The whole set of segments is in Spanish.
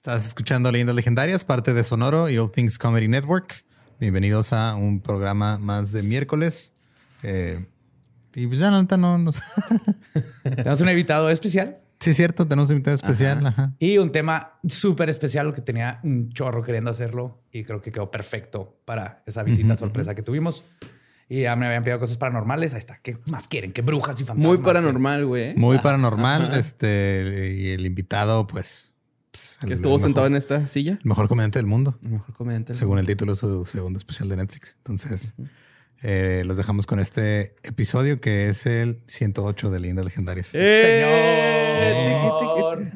Estás escuchando Leyendas Legendarias, parte de Sonoro y All Things Comedy Network. Bienvenidos a un programa más de miércoles. Eh, y pues ya, no, no sé. Tenemos un invitado especial Sí, cierto, tenemos un invitado especial. Ajá. y un tema súper especial que tenía un chorro queriendo hacerlo y creo que quedó perfecto para esa visita sorpresa que tuvimos. Y ya me habían pedido cosas paranormales. Ahí está. ¿Qué más quieren? ¿Qué brujas y fantasmas? Muy paranormal, güey. Muy paranormal. Este, y el invitado, pues. Pues, Que estuvo sentado en esta silla. el mejor comediante del mundo, El mejor comediante. según el título de su segundo especial de Netflix. Entonces, eh, los dejamos con este episodio que es el 108 de Leyendas Legendarias. ¡Eh! Señor.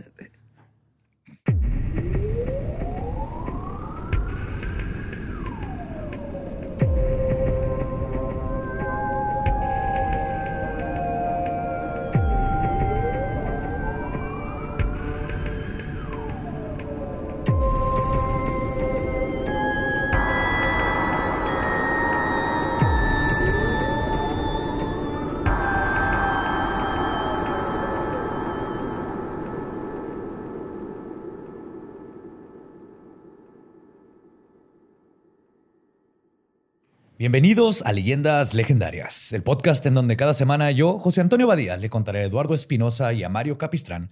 Bienvenidos a Leyendas Legendarias, el podcast en donde cada semana yo, José Antonio Badía, le contaré a Eduardo Espinosa y a Mario Capistrán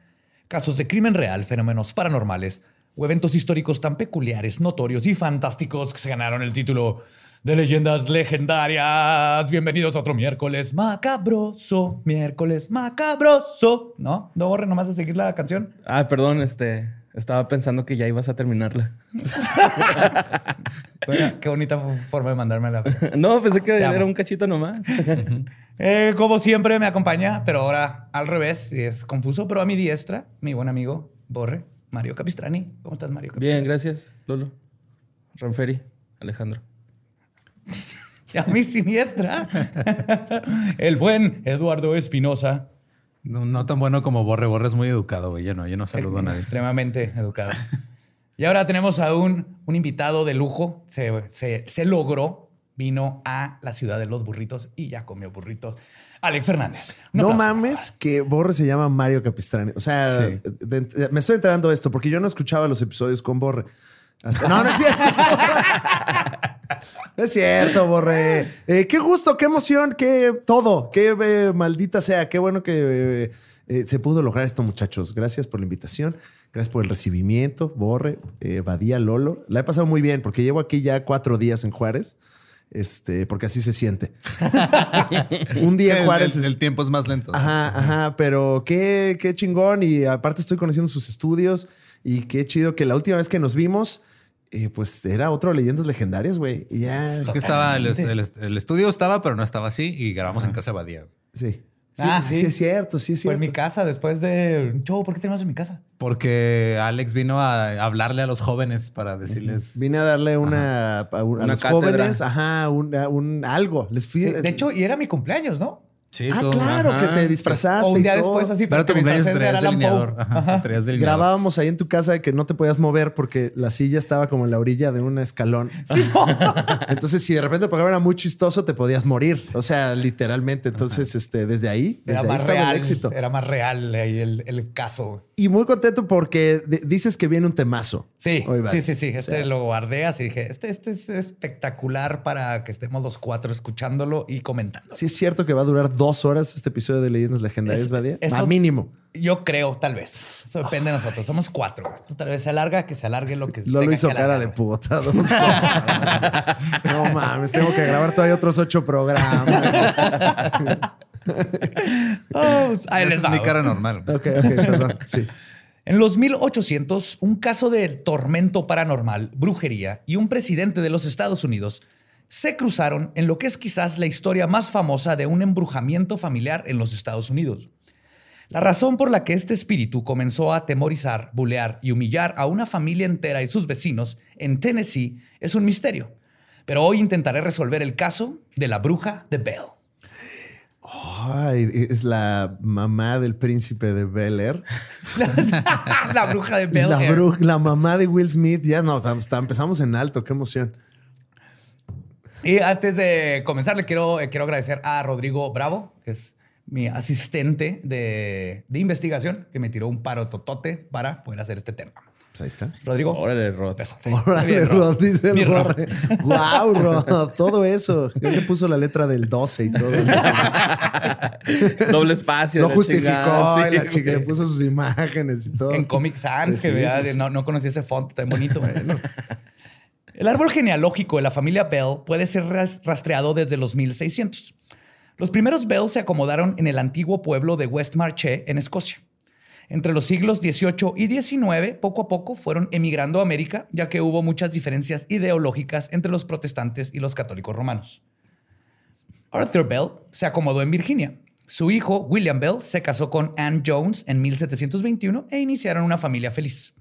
casos de crimen real, fenómenos paranormales o eventos históricos tan peculiares, notorios y fantásticos que se ganaron el título de Leyendas Legendarias. Bienvenidos a otro miércoles macabroso, miércoles macabroso. ¿No? ¿No borre nomás de seguir la canción? Ah, perdón, este. Estaba pensando que ya ibas a terminarla. Bueno, qué bonita forma de mandármela. No, pensé que Te amo. era un cachito nomás. Eh, como siempre me acompaña, pero ahora al revés, y es confuso, pero a mi diestra, mi buen amigo Borre, Mario Capistrani. ¿Cómo estás, Mario Capistrani? Bien, gracias, Lolo. Ranferi, Alejandro. Y a mi siniestra, el buen Eduardo Espinosa, No, no tan bueno como Borre. Borre es muy educado, güey. Yo no, yo no saludo a nadie. extremadamente educado. Y ahora tenemos a un, un invitado de lujo. Se, se- se logró, vino a la ciudad de los burritos y ya comió burritos. Alex Fernández. No mames que Borre se llama Mario Capistrani. O sea, Sí. de- de- me estoy enterando de esto porque yo no escuchaba los episodios con Borre. Hasta- no, no es cierto. No es cierto, Borre. Eh, qué gusto, qué emoción, qué todo. Qué eh, maldita sea. Qué bueno que eh, se pudo lograr esto, muchachos. Gracias por la invitación. Gracias por el recibimiento, Borre, Badía, Lolo. La he pasado muy bien porque llevo aquí ya cuatro días en Juárez. Este, porque así se siente. Un día en El- Juárez. el, es- el tiempo es más lento. Ajá, ajá, pero qué, qué chingón. Y aparte estoy conociendo sus estudios y qué chido que la última vez que nos vimos, eh, pues era otro Leyendas Legendarias, güey. Y ya. Es que estaba, el, el- el estudio estaba, pero no estaba así y grabamos en casa de Badía. güey. Sí. Sí, Ah, sí. sí. es cierto, sí es Fue en cierto. mi casa después de un show. ¿Por qué tenemos en mi casa? Porque Alex vino a hablarle a los jóvenes para decirles. Vine a darle una, a, un- a Una los cátedra. jóvenes, ajá, un, un algo. Les fui. Sí, de hecho, y era mi cumpleaños, ¿no? Sí, ah, claro, ajá. que te disfrazaste. o un día y todo. después así. Pero tu cumpleaños de traías delineador. Ajá, traías delineador. Grabábamos ahí en tu casa que no te podías mover porque la silla estaba como en la orilla de un escalón. Entonces, si de repente el programa era muy chistoso, te podías morir. O sea, literalmente. Entonces, este, desde ahí, desde Era ahí más estaba real. el éxito. Era más real ahí el, el caso. Y muy contento porque de- dices que viene un temazo. Sí, Hoy sí, sí, sí. Este O sea, lo guardé así. Dije, este, este es espectacular para que estemos los cuatro escuchándolo y comentando. Sí es cierto que va a durar dos horas este episodio de Leyendas Legendarias, Es- Badía. A mínimo. Yo creo, tal vez. Eso depende de nosotros. Somos cuatro. Esto tal vez se alarga, que se alargue lo que Lolo tenga hizo que cara de puta. dos horas. no mames, tengo que grabar todavía otros ocho programas. Oh, pues, ahí Esa les es mi cara normal. ok, ok, perdón. Sí. En los 1800, un caso de tormento paranormal, brujería y un presidente de los Estados Unidos se cruzaron en lo que es quizás la historia más famosa de un embrujamiento familiar en los Estados Unidos. La razón por la que este espíritu comenzó a atemorizar, bulear y humillar a una familia entera y sus vecinos en Tennessee es un misterio. Pero hoy intentaré resolver el caso de la bruja de Bell. Ay, es la mamá del príncipe de Bel Air. la bruja de Bell. La, Air. bru- la mamá de Will Smith. Ya no, empezamos en alto. Qué emoción. Y antes de comenzar, le quiero, eh, quiero agradecer a Rodrigo Bravo, que es mi asistente de, de investigación, que me tiró un paro totote para poder hacer este tema. Pues ahí está. Rodrigo. Órale, Rod. besote. Órale, Bien, Rod, dice el Mi Rod. Guau, Rod. Todo eso. Él le puso la letra del 12 y todo. Doble espacio. Lo la justificó. chingada, sí, la chica le puso sus imágenes y todo. En Comic Sans, Sí, que vea, sí, de- sí. No, no conocí ese font tan bonito. El árbol genealógico de la familia Bell puede ser ras- rastreado desde los 1600. Los primeros Bell se acomodaron en el antiguo pueblo de West Marche, en Escocia. Entre los siglos XVIII y XIX, poco a poco fueron emigrando a América, ya que hubo muchas diferencias ideológicas entre los protestantes y los católicos romanos. Arthur Bell se acomodó en Virginia. Su hijo, William Bell, se casó con Anne Jones en 1721 e iniciaron una familia feliz.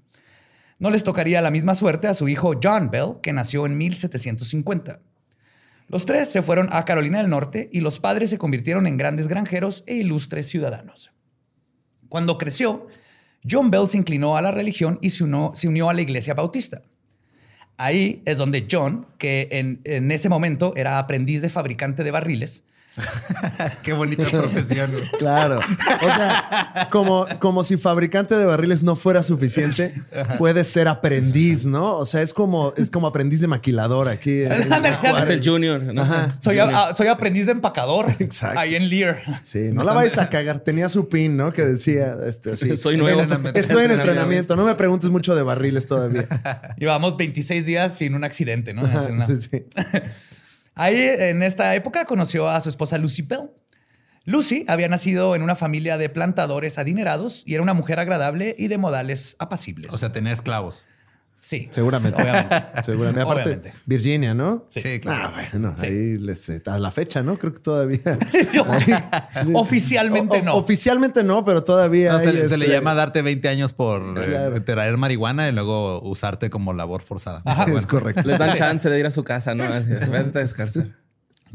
No les tocaría la misma suerte a su hijo John Bell, que nació en 1750. Los tres se fueron a Carolina del Norte y los padres se convirtieron en grandes granjeros e ilustres ciudadanos. Cuando creció, John Bell se inclinó a la religión y se unió, a la iglesia bautista. Ahí es donde John, que en ese momento era aprendiz de fabricante de barriles, Qué bonita profesión. Claro. O sea, como, como si fabricante de barriles no fuera suficiente, puedes ser aprendiz, ¿no? O sea, es como, es como aprendiz de maquilador aquí. en- en. Es el Junior. ¿no? Ajá. soy, a- a- soy aprendiz de empacador Exacto. ahí en Lear. Sí, no la vais a cagar. Tenía su pin, ¿no? Que decía, este, así. Soy nuevo. Estoy en entrenamiento. No me preguntes mucho de barriles todavía. Llevamos 26 días sin un accidente, ¿no? Ajá, sí, sí. Ahí, en esta época, conoció a su esposa Lucy Bell. Lucy había nacido en una familia de plantadores adinerados y era una mujer agradable y de modales apacibles. O sea, tener esclavos. Sí. Seguramente. Obviamente. Seguramente. Aparte, Obviamente. Virginia, ¿no? Sí, claro. Ah, bueno, Sí. ahí les, eh, a la fecha, ¿no? Creo que todavía. Oficialmente O- no. Oficialmente no, pero todavía. No, se, le este, llama darte 20 años por eh, traer marihuana y luego usarte como labor forzada. Es correcto. Les dan chance de ir a su casa, ¿no? Así, vete a descansar.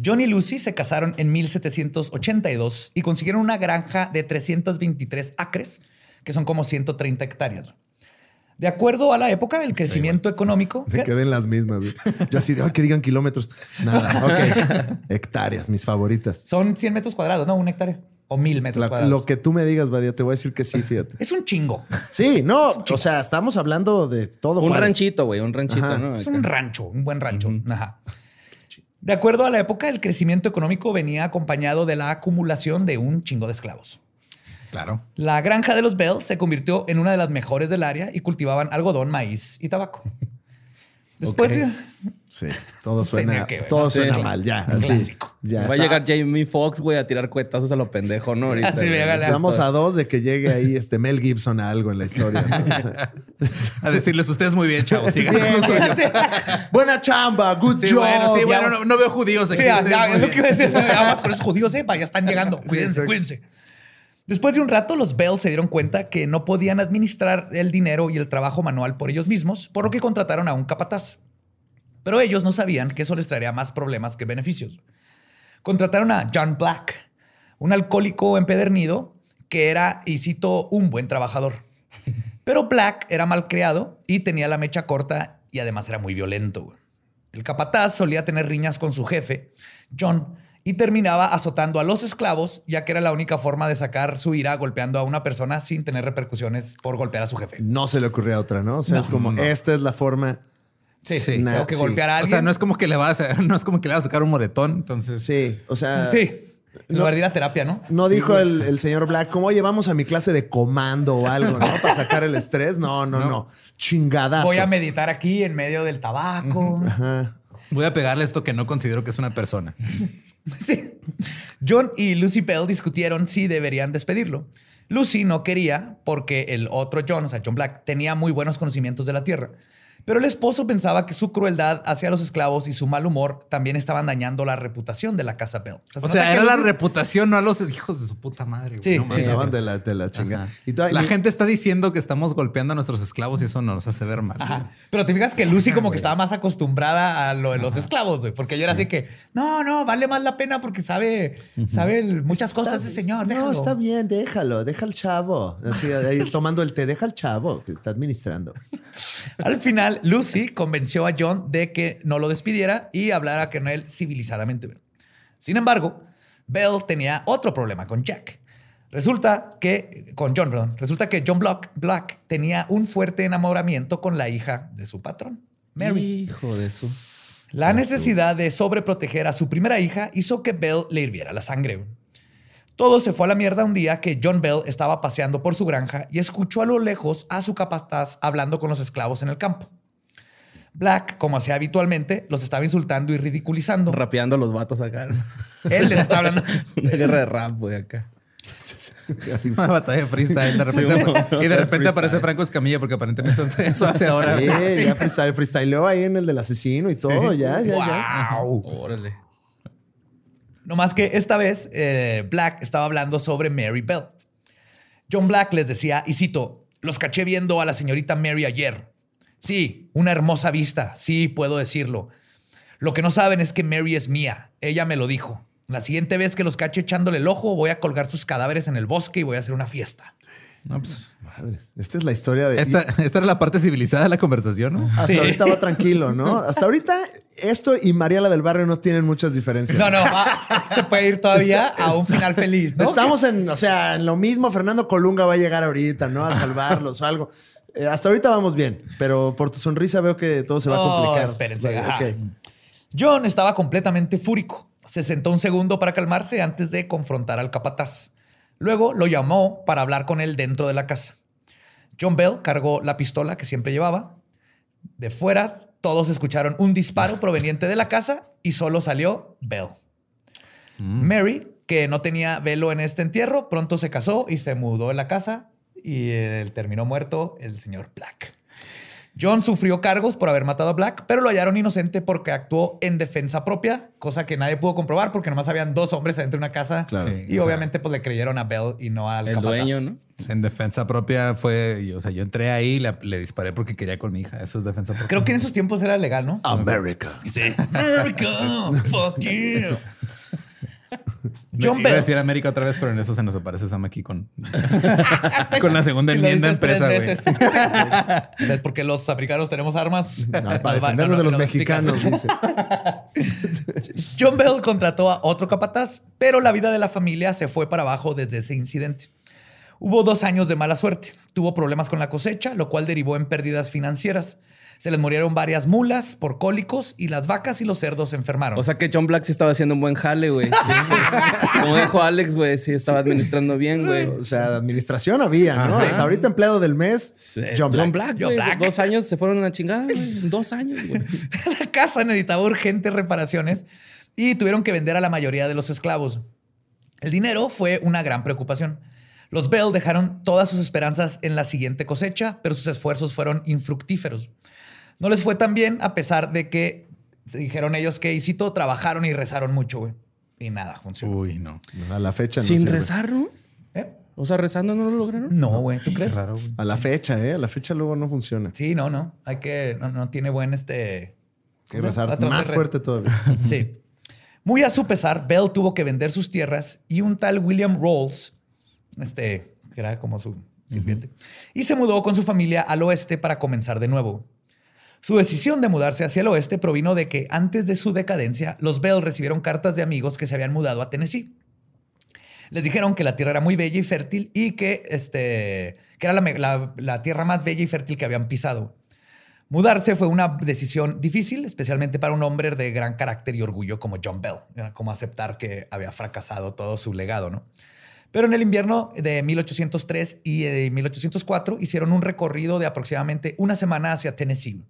John y Lucy se casaron en 1782 y consiguieron una granja de 323 acres, que son como 130 hectáreas. De acuerdo a la época, el crecimiento económico... Me quedé en las mismas. güey. Yo así de "Ay, que digan kilómetros. Nada, ok. Hectáreas, mis favoritas. Son 100 metros cuadrados, ¿no? Una hectárea. O mil metros La- cuadrados. lo que tú me digas, Badia, te voy a decir que sí, fíjate. Es un chingo. Sí, no, o sea, estamos hablando de todo. Un Juárez. ranchito, güey. Un ranchito, Ajá. ¿no? Es un rancho, un buen rancho. Ajá. De acuerdo a la época, el crecimiento económico venía acompañado de la acumulación de un chingo de esclavos. Claro. La granja de los Bell se convirtió en una de las mejores del área y cultivaban algodón, maíz y tabaco. Después. Sí, todo suena, que todo Sí. suena mal, ya. Así, clásico. ya Va a llegar Jamie Foxx, güey, a tirar cuetazos a lo pendejo, ¿no? Ahorita, Así la- Estamos a dos de que llegue ahí este Mel Gibson a algo en la historia. ¿no? O sea, A decirles, ustedes muy bien, chavos. Sigan. Buena chamba, good Sí, job. bueno, sí, ya. bueno, no, no veo judíos aquí. Ya, ya, es lo que iba a decir. Vamos con los judíos, ¿eh? Vaya, están llegando. Cuídense, cuídense. Después de un rato, los Bell se dieron cuenta que no podían administrar el dinero y el trabajo manual por ellos mismos, por lo que contrataron a un capataz. Pero ellos no sabían que eso les traería más problemas que beneficios. Contrataron a John Black, un alcohólico empedernido que era, y cito, un buen trabajador. Pero Black era malcriado y tenía la mecha corta y además era muy violento. El capataz solía tener riñas con su jefe, John, y terminaba azotando a los esclavos, ya que era la única forma de sacar su ira golpeando a una persona sin tener repercusiones por golpear a su jefe. No se le ocurría otra, ¿no? O sea, es como, esta es la forma. Sí, Sí. Nah, tengo que sí. golpear a O alguien. sea, no es como que le vas a, no es como que le vas a sacar un moretón, entonces. Sí, o sea. Sí. En lugar de ir a terapia, ¿no? No dijo el, el señor Black, como, oye, vamos a mi clase de comando o algo, ¿no? Para sacar el estrés. No, no, no. Chingadazos. Voy a meditar aquí en medio del tabaco. Ajá. Voy a pegarle esto que no considero que es una persona. Sí. John y Lucy Bell discutieron si deberían despedirlo. Lucy no quería porque el otro John, o sea, John Black, tenía muy buenos conocimientos de la tierra. Pero el esposo pensaba que su crueldad hacia los esclavos y su mal humor también estaban dañando la reputación de la casa Bell. se O sea, era la reputación, no a los hijos de su puta madre. güey. Sí, No sí, sí, Estaban de la, de la chingada. Ajá. Y toda- La y- gente está diciendo que estamos golpeando a nuestros esclavos y eso nos hace ver mal. Ajá. Pero te fijas que Lucy como que estaba más acostumbrada a lo de los esclavos, güey. Porque ella era así que, no, no, vale más la pena porque sabe, sabe muchas cosas ese señor. No, déjalo". está bien, déjalo, deja al chavo. Así, ahí tomando el té, deja al chavo que está administrando. Al final, Lucy convenció a John de que no lo despidiera y hablara con él civilizadamente. Sin embargo, Bell tenía otro problema con Jack. Resulta que, con John, perdón, resulta que John Black, Black tenía un fuerte enamoramiento con la hija de su patrón, Mary. Hijo de su. La necesidad de sobreproteger a su primera hija hizo que Bell le hirviera la sangre. Todo se fue a la mierda un día que John Bell estaba paseando por su granja y escuchó a lo lejos a su capataz hablando con los esclavos en el campo. Black, como hacía habitualmente, los estaba insultando y ridiculizando. Rapeando los vatos acá. Él les estaba hablando. Una guerra de rap, güey, acá. Una batalla de freestyle. De repente, Sí, y de repente aparece Franco Escamilla porque aparentemente eso, eso hace ahora. Sí, ya freestyle, freestyleó ahí en el del asesino y todo, ya, ya, ya. ¡Wow! Órale. No más que esta vez eh, Black estaba hablando sobre Mary Bell. John Black les decía, y cito, los caché viendo a la señorita Mary ayer. Sí, una hermosa vista, sí, puedo decirlo. Lo que no saben es que Mary es mía. Ella me lo dijo. La siguiente vez que los cache echándole el ojo, voy a colgar sus cadáveres en el bosque y voy a hacer una fiesta. No, pues, Madres, esta es la historia de... esta, esta era la parte civilizada de la conversación, ¿no? Hasta Sí. ahorita va tranquilo, ¿no? Hasta ahorita esto y Mariela del Barrio no tienen muchas diferencias. No, no, va- se puede ir todavía a un final feliz, ¿no? Estamos en, o sea, en lo mismo. Fernando Colunga va a llegar ahorita, ¿no? A salvarlos o algo. Eh, hasta ahorita vamos bien, pero por tu sonrisa veo que todo se va a Oh, complicar. espérense, Vale, ok. John estaba completamente fúrico. Se sentó un segundo para calmarse antes de confrontar al capataz. Luego lo llamó para hablar con él dentro de la casa. John Bell cargó la pistola que siempre llevaba. De fuera, todos escucharon un disparo proveniente de la casa y solo salió Bell. Mary, que no tenía velo en este entierro, pronto se casó y se mudó de la casa y eh, terminó muerto el señor Black. John sufrió cargos por haber matado a Black, pero lo hallaron inocente porque actuó en defensa propia, cosa que nadie pudo comprobar porque nomás habían dos hombres adentro de una casa. Claro. Sí, y sea, obviamente pues le creyeron a Bell y no al El capataz. dueño, ¿no? En defensa propia fue, o sea, yo entré ahí y le, le disparé porque quería con mi hija. Eso es defensa propia. Creo que en esos tiempos era legal, ¿no? America. Sí. America, fuck you. John Iba a Bell. decir América otra vez, pero en eso se nos aparece Sam aquí con, con la segunda enmienda empresa, güey. ¿Sabes por qué los africanos tenemos armas? No, para defendernos no, de los explican. mexicanos, dice. John Bell contrató a otro capataz, pero la vida de la familia se fue para abajo desde ese incidente. Hubo dos años de mala suerte. Tuvo problemas con la cosecha, lo cual derivó en pérdidas financieras. Se les murieron varias mulas por cólicos y las vacas y los cerdos se enfermaron. O sea que John Black sí estaba haciendo un buen jale, güey. Sí. Como dijo Alex, güey, sí estaba administrando bien, güey. O sea, administración había, ¿no? Ajá. Hasta ahorita empleado del mes, Sí, John Black. John. Black. Dos años se fueron a la chingada, güey. Dos años, güey. la casa necesitaba urgentes reparaciones y tuvieron que vender a la mayoría de los esclavos. El dinero fue una gran preocupación. Los Bell dejaron todas sus esperanzas en la siguiente cosecha, pero sus esfuerzos fueron infructíferos. No les fue tan bien a pesar de que se dijeron ellos que, y cito, trabajaron y rezaron mucho, güey. Y nada, funcionó. Uy, no. A la fecha no Sin sirve. rezar, ¿no? ¿Eh? O sea, rezando no lo lograron. No, güey, ¿tú crees? Raro, güey. A la fecha, ¿eh? A la fecha luego no funciona. Sí, no, no. Hay que, no, no tiene buen este... Que rezar más re- fuerte todavía. Sí. Muy a su pesar, Bell tuvo que vender sus tierras y un tal William Rolls, este, que era como su sirviente, y se mudó con su familia al oeste para comenzar de nuevo. Su decisión de mudarse hacia el oeste provino de que antes de su decadencia, los Bell recibieron cartas de amigos que se habían mudado a Tennessee. Les dijeron que la tierra era muy bella y fértil y que, este, que era la, tierra más bella y fértil que habían pisado. Mudarse fue una decisión difícil, especialmente para un hombre de gran carácter y orgullo como John Bell. Era como aceptar que había fracasado todo su legado, ¿no? Pero en el invierno de 1803 y de 1804 hicieron un recorrido de aproximadamente una semana hacia Tennessee.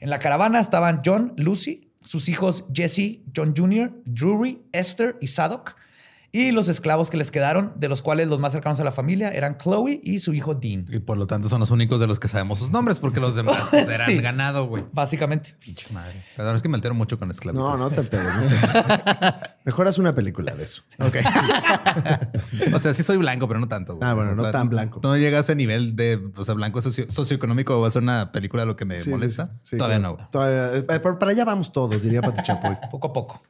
En la caravana estaban John, Lucy, sus hijos Jesse, John Jr., Drury, Esther y Sadok, y los esclavos que les quedaron, de los cuales los más cercanos a la familia eran Chloe y su hijo Dean. Y por lo tanto son los únicos de los que sabemos sus nombres, porque los demás pues, eran Sí. ganado, güey. Básicamente. Pinche madre. Perdón, es que me altero mucho con esclavitud. No, no te alteres. no te- Mejor haz una película de eso. O sea, sí soy blanco, pero no tanto. Ah, bueno, no tan blanco. No llega a ese nivel de, o sea, blanco socio- socioeconómico. Va a ser una película lo que me Sí, molesta. sí, sí, Todavía claro. no. Todavía- eh, pero para allá vamos todos, diría Pati Chapoy. Poco a poco.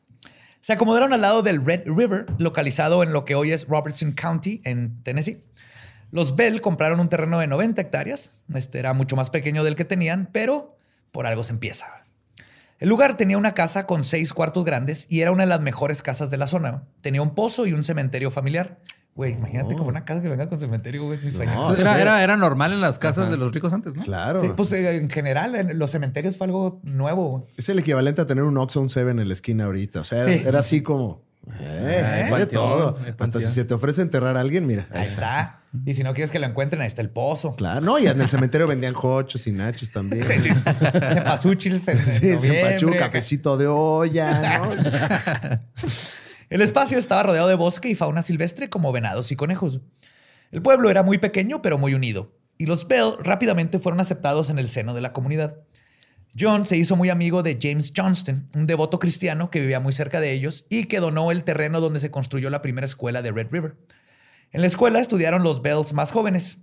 Se acomodaron al lado del Red River, localizado en lo que hoy es Robertson County, en Tennessee. Los Bell compraron un terreno de 90 hectáreas. Este era mucho más pequeño del que tenían, pero por algo se empieza. El lugar tenía una casa con seis cuartos grandes y era una de las mejores casas de la zona. Tenía un pozo y un cementerio familiar. Güey, imagínate como una casa que venga con cementerio, güey. No, Era, era, era normal en las casas de los ricos antes, ¿no? Claro. Sí, pues eh, en general, en los cementerios fue algo nuevo. güey. Es el equivalente a tener un Oxxo, un Seven en la esquina ahorita. O sea, era, Sí. era así como... Eh, hay todo. Hasta si se te ofrece enterrar a alguien, mira. Ahí está. Y si no quieres que lo encuentren, ahí está el pozo. Claro, no, y en el cementerio vendían hochos y nachos también. En Sí, noviembre. Pachú, cafecito de olla, ¿no? El espacio estaba rodeado de bosque y fauna silvestre como venados y conejos. El pueblo era muy pequeño pero muy unido, y los Bell rápidamente fueron aceptados en el seno de la comunidad. John se hizo muy amigo de James Johnston, un devoto cristiano que vivía muy cerca de ellos y que donó el terreno donde se construyó la primera escuela de Red River. En la escuela estudiaron los Bells más jóvenes.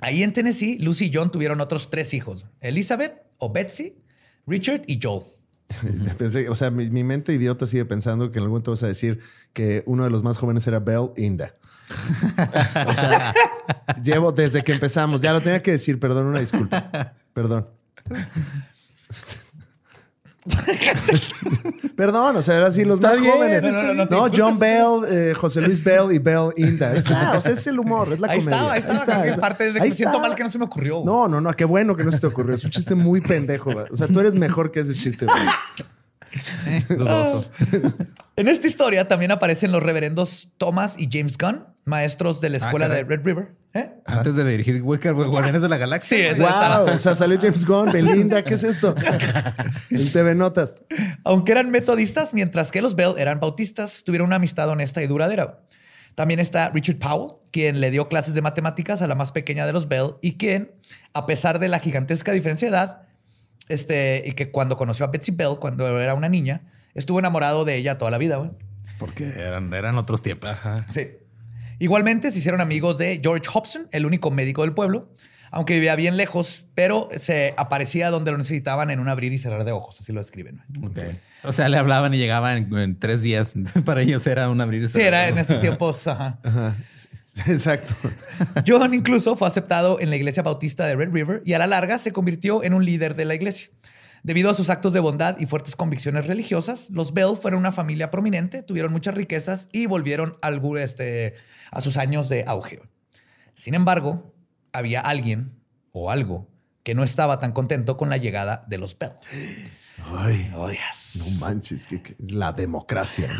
Ahí en Tennessee, Lucy y John tuvieron otros tres hijos, Elizabeth o Betsy, Richard y Joel. Pensé, o sea, mi, mi mente idiota sigue pensando que en algún momento vas a decir que uno de los más jóvenes era Bell Inda. O sea, llevo desde que empezamos. Ya lo tenía que decir, perdón, una disculpa. Perdón. Perdón, o sea, eran así los más bien, jóvenes. no, no, no, no No. John Bell, eh, José Luis Bell y Bell Inda. Está, o sea, es el humor, es la Ahí comedia. estaba, ahí estaba. ahí parte de que me siento mal que no se me ocurrió. No, no, no, qué bueno que no se te ocurrió. Es un chiste muy pendejo. O sea, tú eres mejor que ese chiste. güey. Dudoso. En esta historia también aparecen los reverendos Thomas y James Gunn, maestros de la escuela caray. de Red River. ¿Eh? Antes de dirigir Wicker, Guardianes de la Galaxia. Sí. Wow, o sea, salió James Gunn, Belinda, ¿qué es esto? En TV Notas. Aunque eran metodistas, mientras que los Bell eran bautistas, tuvieron una amistad honesta y duradera. También está Richard Powell, quien le dio clases de matemáticas a la más pequeña de los Bell y quien, a pesar de la gigantesca diferencia de edad, este, y que cuando conoció a Betsy Bell cuando era una niña, estuvo enamorado de ella toda la vida. güey. Porque eran, eran otros tiempos. Sí. Igualmente se hicieron amigos de George Hobson, el único médico del pueblo, aunque vivía bien lejos, pero se aparecía donde lo necesitaban en un abrir y cerrar de ojos, así lo describen. Ok. O sea, le hablaban y llegaban en, en tres días. Para ellos era un abrir y Sí, cerrar. era en esos tiempos. ajá. Ajá. Exacto. John incluso fue aceptado en la iglesia bautista de Red River y a la larga se convirtió en un líder de la iglesia. Debido a sus actos de bondad y fuertes convicciones religiosas, los Bell fueron una familia prominente, tuvieron muchas riquezas y volvieron este, a sus años de auge. Sin embargo, había alguien o algo que no estaba tan contento con la llegada de los Bell. Ay, Oh, yes. no manches, que, que- la democracia.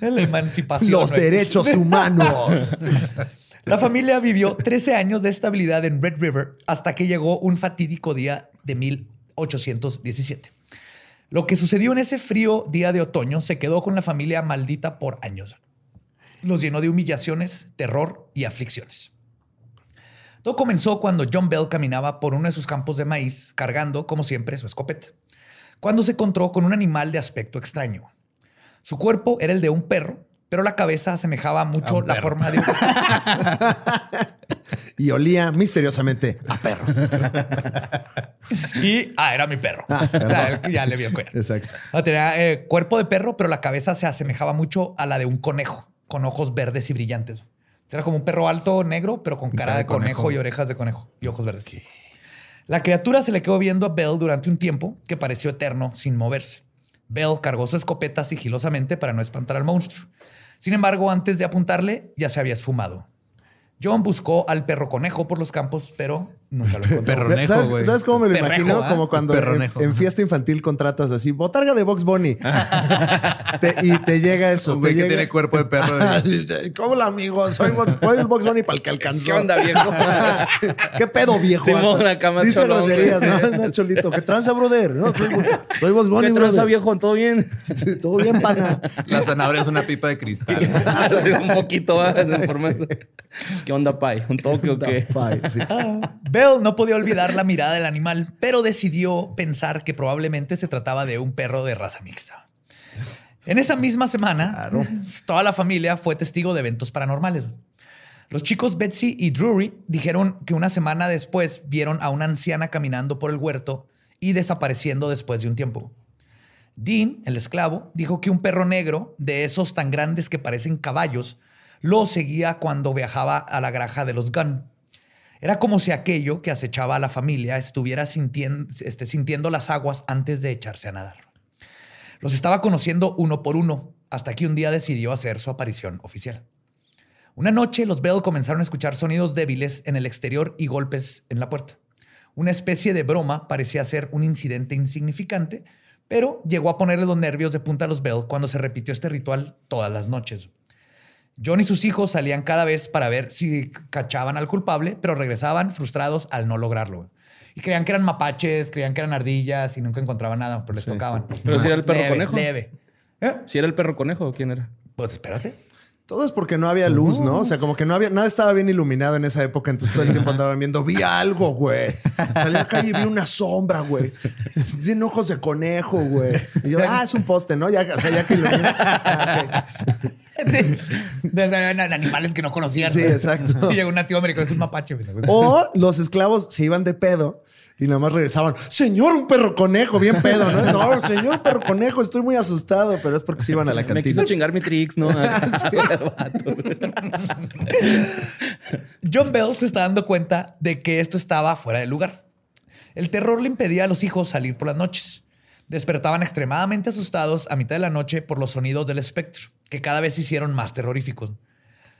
La emancipación. Los derechos humanos. La familia vivió 13 años de estabilidad en Red River hasta que llegó un fatídico día de 1817. Lo que sucedió en ese frío día de otoño se quedó con la familia maldita por años. Los llenó de humillaciones, terror y aflicciones. Todo comenzó cuando John Bell caminaba por uno de sus campos de maíz, cargando, como siempre, su escopeta, cuando se encontró con un animal de aspecto extraño. Su cuerpo era el de un perro, pero la cabeza asemejaba mucho la perro. forma de un Y olía misteriosamente a perro. Y, ah, era mi perro. Ah. Era ya le vio cuero. Exacto. Ah, tenía eh, cuerpo de perro, pero la cabeza se asemejaba mucho a la de un conejo, con ojos verdes y brillantes. Era como un perro alto, negro, pero con cara, de conejo. y orejas de conejo y ojos verdes. La criatura se le quedó viendo a Bell durante un tiempo que pareció eterno sin moverse. Bell cargó su escopeta sigilosamente para no espantar al monstruo. Sin embargo, antes de apuntarle, ya se había esfumado. John buscó al perro conejo por los campos, pero nunca lo encontró. Perronejo, ¿Sabes, güey. ¿Sabes cómo me lo Perrejo, imagino? ¿ah? Como cuando en, en fiesta infantil contratas así, botarga de Box Bunny. Te- y te llega eso. Un güey te que llega- tiene cuerpo de perro. ¿Cómo la amigo? Soy, soy el Box Bunny para el que alcanzó. ¿Qué onda, viejo? ¿Qué pedo, viejo? Simón, acá más Dice cholón, groserías. ¿no? Es más cholito. ¿Qué tranza, brother? No, soy, soy Box Bunny, ¿Qué tranza, viejo? ¿Todo bien? Sí, Todo bien, pana. La zanahoria es una pipa de cristal. Un poquito más en forma de- ¿Qué onda, Pai? ¿Un toque o qué? Bye, sí. Bell no podía olvidar la mirada del animal, pero decidió pensar que probablemente se trataba de un perro de raza mixta. En esa misma semana, toda la familia fue testigo de eventos paranormales. Los chicos Betsy y Drury dijeron que una semana después vieron a una anciana caminando por el huerto y desapareciendo después de un tiempo. Dean, el esclavo, dijo que un perro negro, de esos tan grandes que parecen caballos, lo seguía cuando viajaba a la granja de los Gunn. Era como si aquello que acechaba a la familia estuviera este, sintiendo las aguas antes de echarse a nadar. Los estaba conociendo uno por uno, hasta que un día decidió hacer su aparición oficial. Una noche los Bell comenzaron a escuchar sonidos débiles en el exterior y golpes en la puerta. Una especie de broma parecía ser un incidente insignificante, pero llegó a ponerle los nervios de punta a los Bell cuando se repitió este ritual todas las noches. John y sus hijos salían cada vez para ver si cachaban al culpable, pero regresaban frustrados al no lograrlo. Y creían que eran mapaches, creían que eran ardillas y nunca encontraban nada, pero les tocaban. Pero si era el perro Leve, conejo. Leve. ¿Eh? ¿Si era el perro conejo o quién era? Pues espérate. Todo es porque no había luz, ¿no? O sea, como que no había, nada estaba bien iluminado en esa época, entonces todo el tiempo andaban viendo, vi algo, güey. Salí a la calle y vi una sombra, güey. Tiene ojos de conejo, güey. Y yo, ah, es un poste, ¿no? Ya, o sea, ya que ilumina. Ah. De, de- de- de animales que no conocían. Sí, exacto. Y llegó un nativo americano, es un mapache. O los esclavos se iban de pedo y nada más regresaban, señor, un perro conejo, bien pedo, ¿no? No, señor, un perro conejo, estoy muy asustado, pero es porque se iban a la Me cantina. quiso chingar mi tricks, ¿no? Vato. John Bell se está dando cuenta de que esto estaba fuera de lugar. El terror le impedía a los hijos salir por las noches. Despertaban extremadamente asustados a mitad de la noche por los sonidos del espectro, que cada vez se hicieron más terroríficos.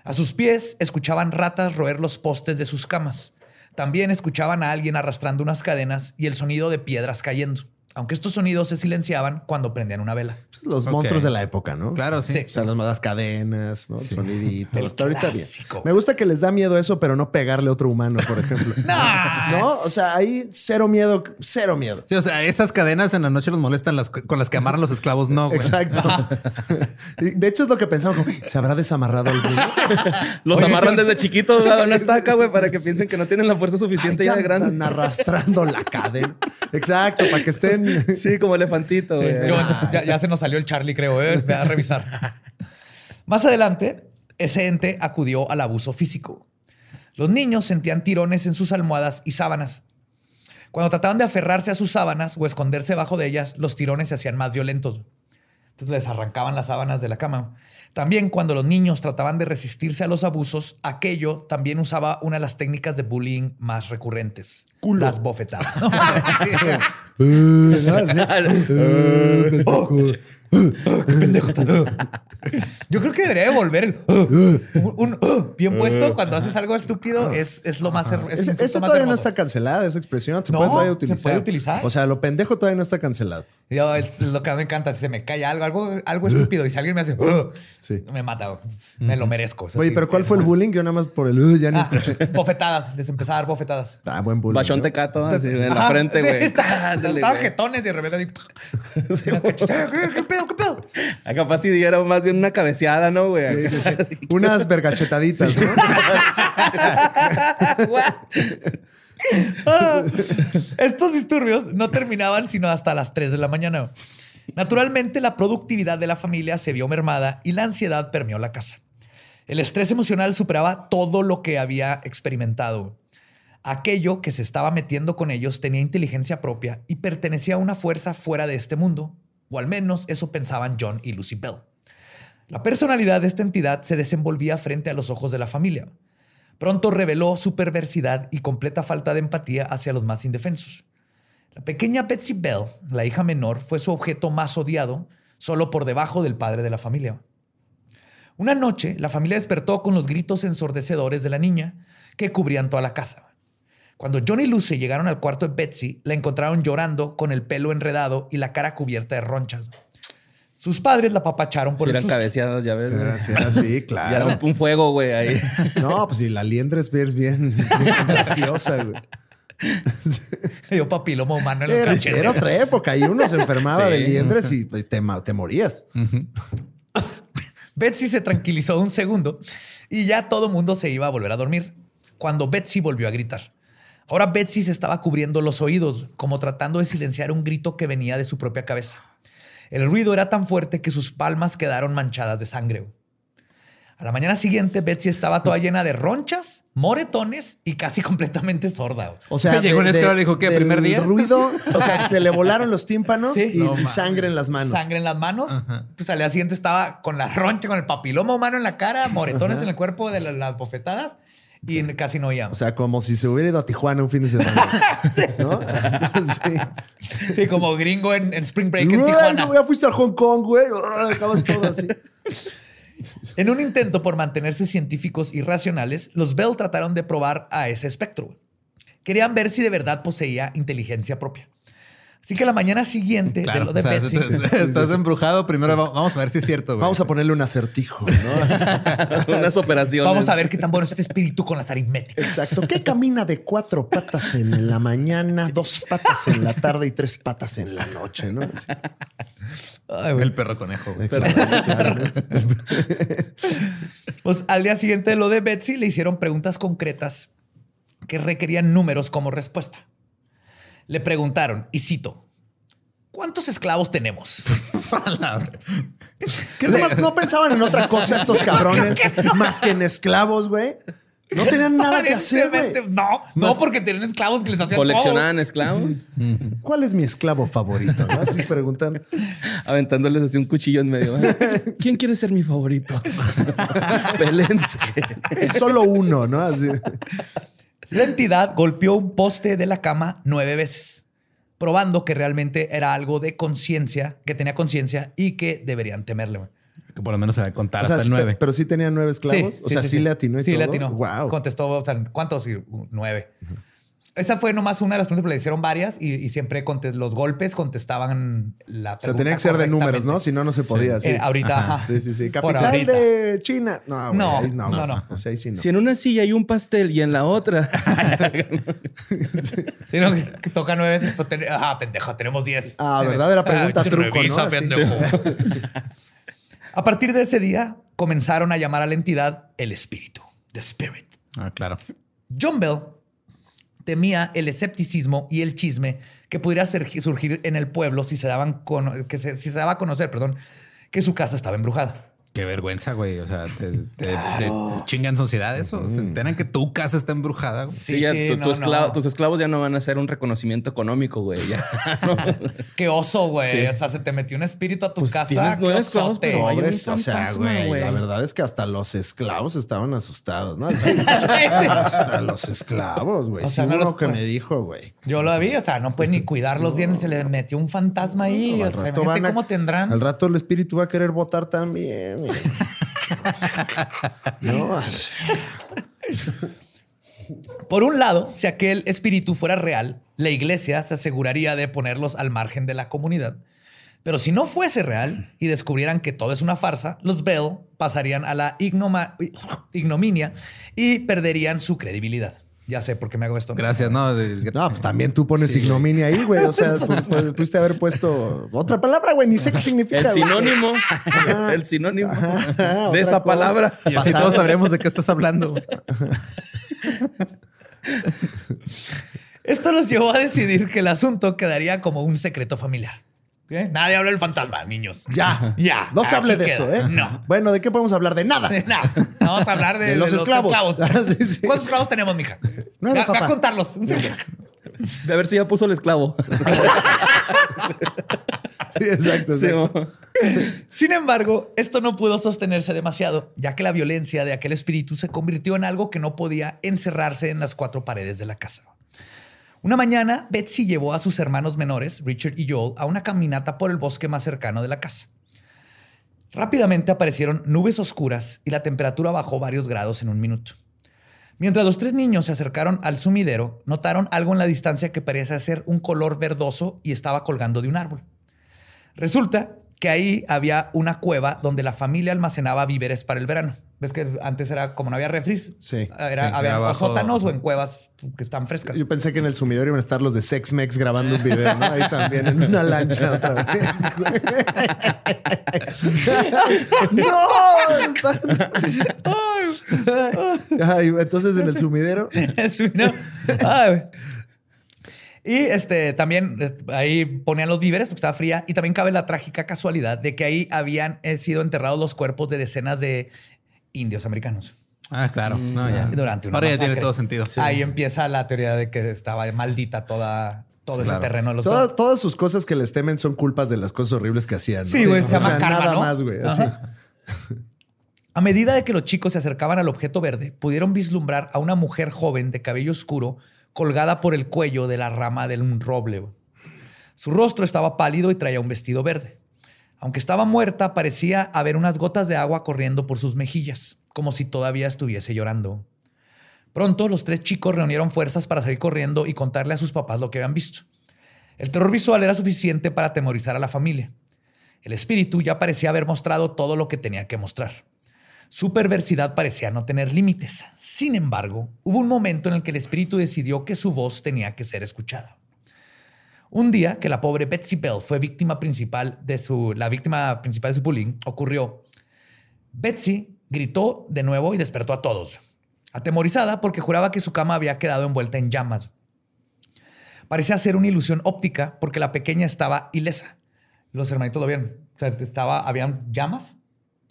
A sus pies escuchaban ratas roer los postes de sus camas. También escuchaban a alguien arrastrando unas cadenas y el sonido de piedras cayendo, aunque estos sonidos se silenciaban cuando prendían una vela. Los Ok. monstruos de la época, ¿no? Claro, sí. Sí. O sea, las malas cadenas, ¿no? Soniditos. El Hasta ahorita bien. clásico. Me gusta que les da miedo eso, pero no pegarle a otro humano, por ejemplo. ¿No? O sea, ahí cero miedo, cero miedo. Sí, o sea, esas cadenas en la noche los molestan las con las que amarran los esclavos, no, güey. Exacto. De hecho, es lo que pensamos. como, ¿Se habrá desamarrado alguno? Los amarran desde chiquitos a una estaca, güey, para que piensen que no tienen la fuerza suficiente Ay, ya de grande. Están arrastrando la cadena. Exacto, para que estén. Sí, como elefantito, güey. John, ya, ya se nos salió el Charlie, creo. ¿eh? Ve a revisar. Más adelante, ese ente acudió al abuso físico. Los niños sentían tirones en sus almohadas y sábanas. Cuando trataban de aferrarse a sus sábanas o esconderse bajo de ellas, los tirones se hacían más violentos. Entonces les arrancaban las sábanas de la cama. También cuando los niños trataban de resistirse a los abusos, aquello también usaba una de las técnicas de bullying más recurrentes. Las bofetadas. ¡Qué pendejo! Yo creo que debería de volver el un, un, bien puesto cuando haces algo estúpido es, es lo más her- es Ese, un insulto ese más todavía no hermoso. está cancelada, esa expresión. Se No, puede todavía se utilizar. puede utilizar. O sea, lo pendejo todavía no está cancelado. Yo, es lo que me encanta, si se me cae algo, algo, algo estúpido y si alguien me hace Sí. me mata, me lo merezco. Es Oye, así, pero ¿cuál fue el bullying? Yo nada más por el uh, ya ni Ah, escuché. bofetadas, les empezaba a dar bofetadas. Ah, buen bullying. Bachón ¿no? tecato, así en la frente, güey. Estaban jetones y de repente así, "Eh, ¿Qué, qué pedo? ¿Qué pedo? Ah, Capaz si diera más bien una cabeceada, ¿no, güey? Sí, sí, sí. Unas vergachetaditas, ¿no? Ah, Estos disturbios no terminaban sino hasta las 3 de la mañana. Naturalmente, la productividad de la familia se vio mermada y la ansiedad permeó la casa. El estrés emocional superaba todo lo que había experimentado. Aquello que se estaba metiendo con ellos tenía inteligencia propia y pertenecía a una fuerza fuera de este mundo, o al menos eso pensaban John y Lucy Bell. La personalidad de esta entidad se desenvolvía frente a los ojos de la familia. Pronto reveló su perversidad y completa falta de empatía hacia los más indefensos. La pequeña Betsy Bell, la hija menor, fue su objeto más odiado, solo por debajo del padre de la familia. Una noche, la familia despertó con los gritos ensordecedores de la niña que cubrían toda la casa. Cuando John y Lucy llegaron al cuarto de Betsy, la encontraron llorando con el pelo enredado y la cara cubierta de ronchas. Sus padres la papacharon por Si el eran susto. cabeceadas, ya ves. güey. Sí, sí, Ya era claro. un, un fuego, güey, ahí. No, pues si la liendra es bien, bien graciosa, güey. Le dio papiloma humano en los Era, cachetes. era otra época y uno se enfermaba Sí. de liendres y pues, te morías. Betsy se tranquilizó un segundo y ya todo mundo se iba a volver a dormir cuando Betsy volvió a gritar. Ahora Betsy se estaba cubriendo los oídos, como tratando de silenciar un grito que venía de su propia cabeza. El ruido era tan fuerte que sus palmas quedaron manchadas de sangre. A la mañana siguiente, Betsy estaba toda llena de ronchas, moretones y casi completamente sorda. O sea, Llegó esclavo y le dijo, ¿qué, del primer día? ruido, o sea, se le volaron los tímpanos Sí. y, No y sangre en las manos. Sangre en las manos. Pues al día siguiente estaba con la roncha, con el papiloma humano en la cara, moretones en el cuerpo de la- las bofetadas y casi no oíamos. O sea, como si se hubiera ido a Tijuana un fin de semana. ¿No? Sí. Sí, como gringo en, en Spring Break en Tijuana. Ya fuiste a Hong Kong, güey. Acabas todo así. En un intento por mantenerse científicos y racionales, los Bell trataron de probar a ese espectro. Querían ver si de verdad poseía inteligencia propia. Así que la mañana siguiente de lo de o sea, Betsy, estás embrujado. Primero va- vamos a ver si es cierto. güey. Vamos a ponerle un acertijo, ¿no? Unas operaciones. vamos a ver qué tan bueno es este espíritu con las aritméticas. Exacto. ¿Qué camina de cuatro patas en la mañana, dos patas en la tarde y tres patas en la noche, no? Así. Ay, güey. el perro conejo. güey. Pues al día siguiente de lo de Betsy le hicieron preguntas concretas que requerían números como respuesta. Le preguntaron, y cito, ¿cuántos esclavos tenemos? ¿Qué nomás no pensaban en otra cosa estos cabrones más que en esclavos, güey? No tenían nada que hacer, güey. No, no porque tenían esclavos que les hacían Coleccionaban esclavos, ¿Cuál es mi esclavo favorito? no? Así preguntan. aventándoles así un cuchillo en medio. ¿Quién quiere ser mi favorito? Pelense. Solo uno, ¿no? Así. La entidad golpeó un poste de la cama nueve veces, probando que realmente era algo de conciencia, que tenía conciencia y que deberían temerle. güey. Que por lo menos se va a contar O sea, hasta el nueve. Pero sí tenían nueve esclavos. o sea, sí, le atinó y sí todo. le atinó. Wow. Contestó, o sea, ¿cuántos? Y, uh, Nueve. Esa fue nomás una de las preguntas, pero le hicieron varias y, y siempre los golpes contestaban la O sea, tenía que ser de números, ¿no? Si no, no se podía. Sí. Eh, ahorita, ajá. Sí, sí, sí. Por Capital ahorita. de China. No, güey, No, ahí no, no, no. O sea, ahí sí no. Si en una silla hay un pastel y en la otra. Sí, no, que, toca nueve veces. pues, ten- Ajá, pendejo, tenemos diez. Ah, verdadera pregunta Ah, truco, revisa, ¿no? Sí, pendejo. A partir de ese día, comenzaron a llamar a la entidad el espíritu, the spirit. Ah, claro. John Bell temía el escepticismo y el chisme que pudiera surgir en el pueblo si se daban que si se daba a conocer, perdón, que su casa estaba embrujada. Qué vergüenza, güey. O sea, te, te- te chinga en sociedad eso. Se enteran que tu casa está embrujada. güey. Sí, Sí, ya sí, tu- no, tu esclavo- no. tus esclavos ya no van a hacer un reconocimiento económico, güey. Ya. No. Qué oso, güey. Sí. O sea, se te metió un espíritu a tu Pues casa. tienes qué nueve esclavos, pero hay un Pobres, o sea, fantasma, güey, güey. la verdad es que hasta los esclavos estaban asustados, ¿no? Así, hasta los esclavos, güey. O sea, sí, no uno los que puede- me dijo, güey. Yo lo vi, o sea, no pueden ni cuidarlos bien. Se le metió un fantasma ahí. O sea, rato imagínate van a- cómo tendrán. Al rato el espíritu va a querer votar también. Güey. no, así. Por un lado, si aquel espíritu fuera real, la iglesia se aseguraría de ponerlos al margen de la comunidad. Pero si no fuese real y descubrieran que todo es una farsa, los Bell pasarían a la ignoma- ignominia y perderían su credibilidad. Ya sé por qué me hago esto. Gracias, ¿no? De- No, pues también tú pones ignominia ahí, güey. O sea, pu- pu- pudiste haber puesto otra palabra, güey. Ni sé qué significa. El sinónimo. El sinónimo Ajá, de esa cosa. palabra. Y así todos sabremos de qué estás hablando. Esto nos llevó a decidir que el asunto quedaría como un secreto familiar. ¿Ok? Nadie habla del fantasma, niños. Ya. Ya. No se hable de queda. eso, ¿eh? No. Bueno, ¿de qué podemos hablar? De nada. No, vamos a hablar de, De los esclavos. Ah, sí, sí. ¿Cuántos esclavos tenemos, mija? Nueve, Ve a- ve a papá. contarlos. De a ver si ya puso el esclavo. Sí, exacto. Sin embargo, esto no pudo sostenerse demasiado, ya que la violencia de aquel espíritu se convirtió en algo que no podía encerrarse en las cuatro paredes de la casa. Una mañana, Betsy llevó a sus hermanos menores, Richard y Joel, a una caminata por el bosque más cercano de la casa. Rápidamente aparecieron nubes oscuras y la temperatura bajó varios grados en un minuto. Mientras los tres niños se acercaron al sumidero, notaron algo en la distancia que parecía ser un color verdoso y estaba colgando de un árbol. Resulta que ahí había una cueva donde la familia almacenaba víveres para el verano. ¿Ves que antes era como no había refris? Sí. Era, Sí, había o sótanos o en cuevas que están frescas. Yo pensé que en el sumidor iban a estar los de Sex Mex grabando un video, ¿no? Ahí también, en una lancha otra vez. ¡No! Ay, entonces en el sumidero. Ay, güey. y este también eh, ahí ponían los víveres porque estaba fría. Y también cabe la trágica casualidad de que ahí habían eh, sido enterrados los cuerpos de decenas de indios americanos. Ah, claro. No, ya. Durante una Ahora ya masacre. tiene todo sentido. Ahí empieza la teoría de que estaba maldita toda, todo ese Claro. terreno de los Todas, todas sus cosas que les temen son culpas de las cosas horribles que hacían. ¿no? Sí, güey, se O llama sea, karma, Nada ¿no? más, güey. Así. Ajá. A medida de que los chicos se acercaban al objeto verde, pudieron vislumbrar a una mujer joven de cabello oscuro colgada por el cuello de la rama de un roble. güey. Su rostro estaba pálido y traía un vestido verde. Aunque estaba muerta, parecía haber unas gotas de agua corriendo por sus mejillas, como si todavía estuviese llorando. Pronto los tres chicos reunieron fuerzas para salir corriendo y contarle a sus papás lo que habían visto. El terror visual era suficiente para atemorizar a la familia. El espíritu ya parecía haber mostrado todo lo que tenía que mostrar. Su perversidad parecía no tener límites. Sin embargo, hubo un momento en el que el espíritu decidió que su voz tenía que ser escuchada. Un día que la pobre Betsy Bell fue víctima principal de su, la víctima principal de su bullying, ocurrió. Betsy gritó de nuevo y despertó a todos, atemorizada porque juraba que su cama había quedado envuelta en llamas. Parecía ser una ilusión óptica porque la pequeña estaba ilesa. Los hermanitos lo vieron. Estaba, habían llamas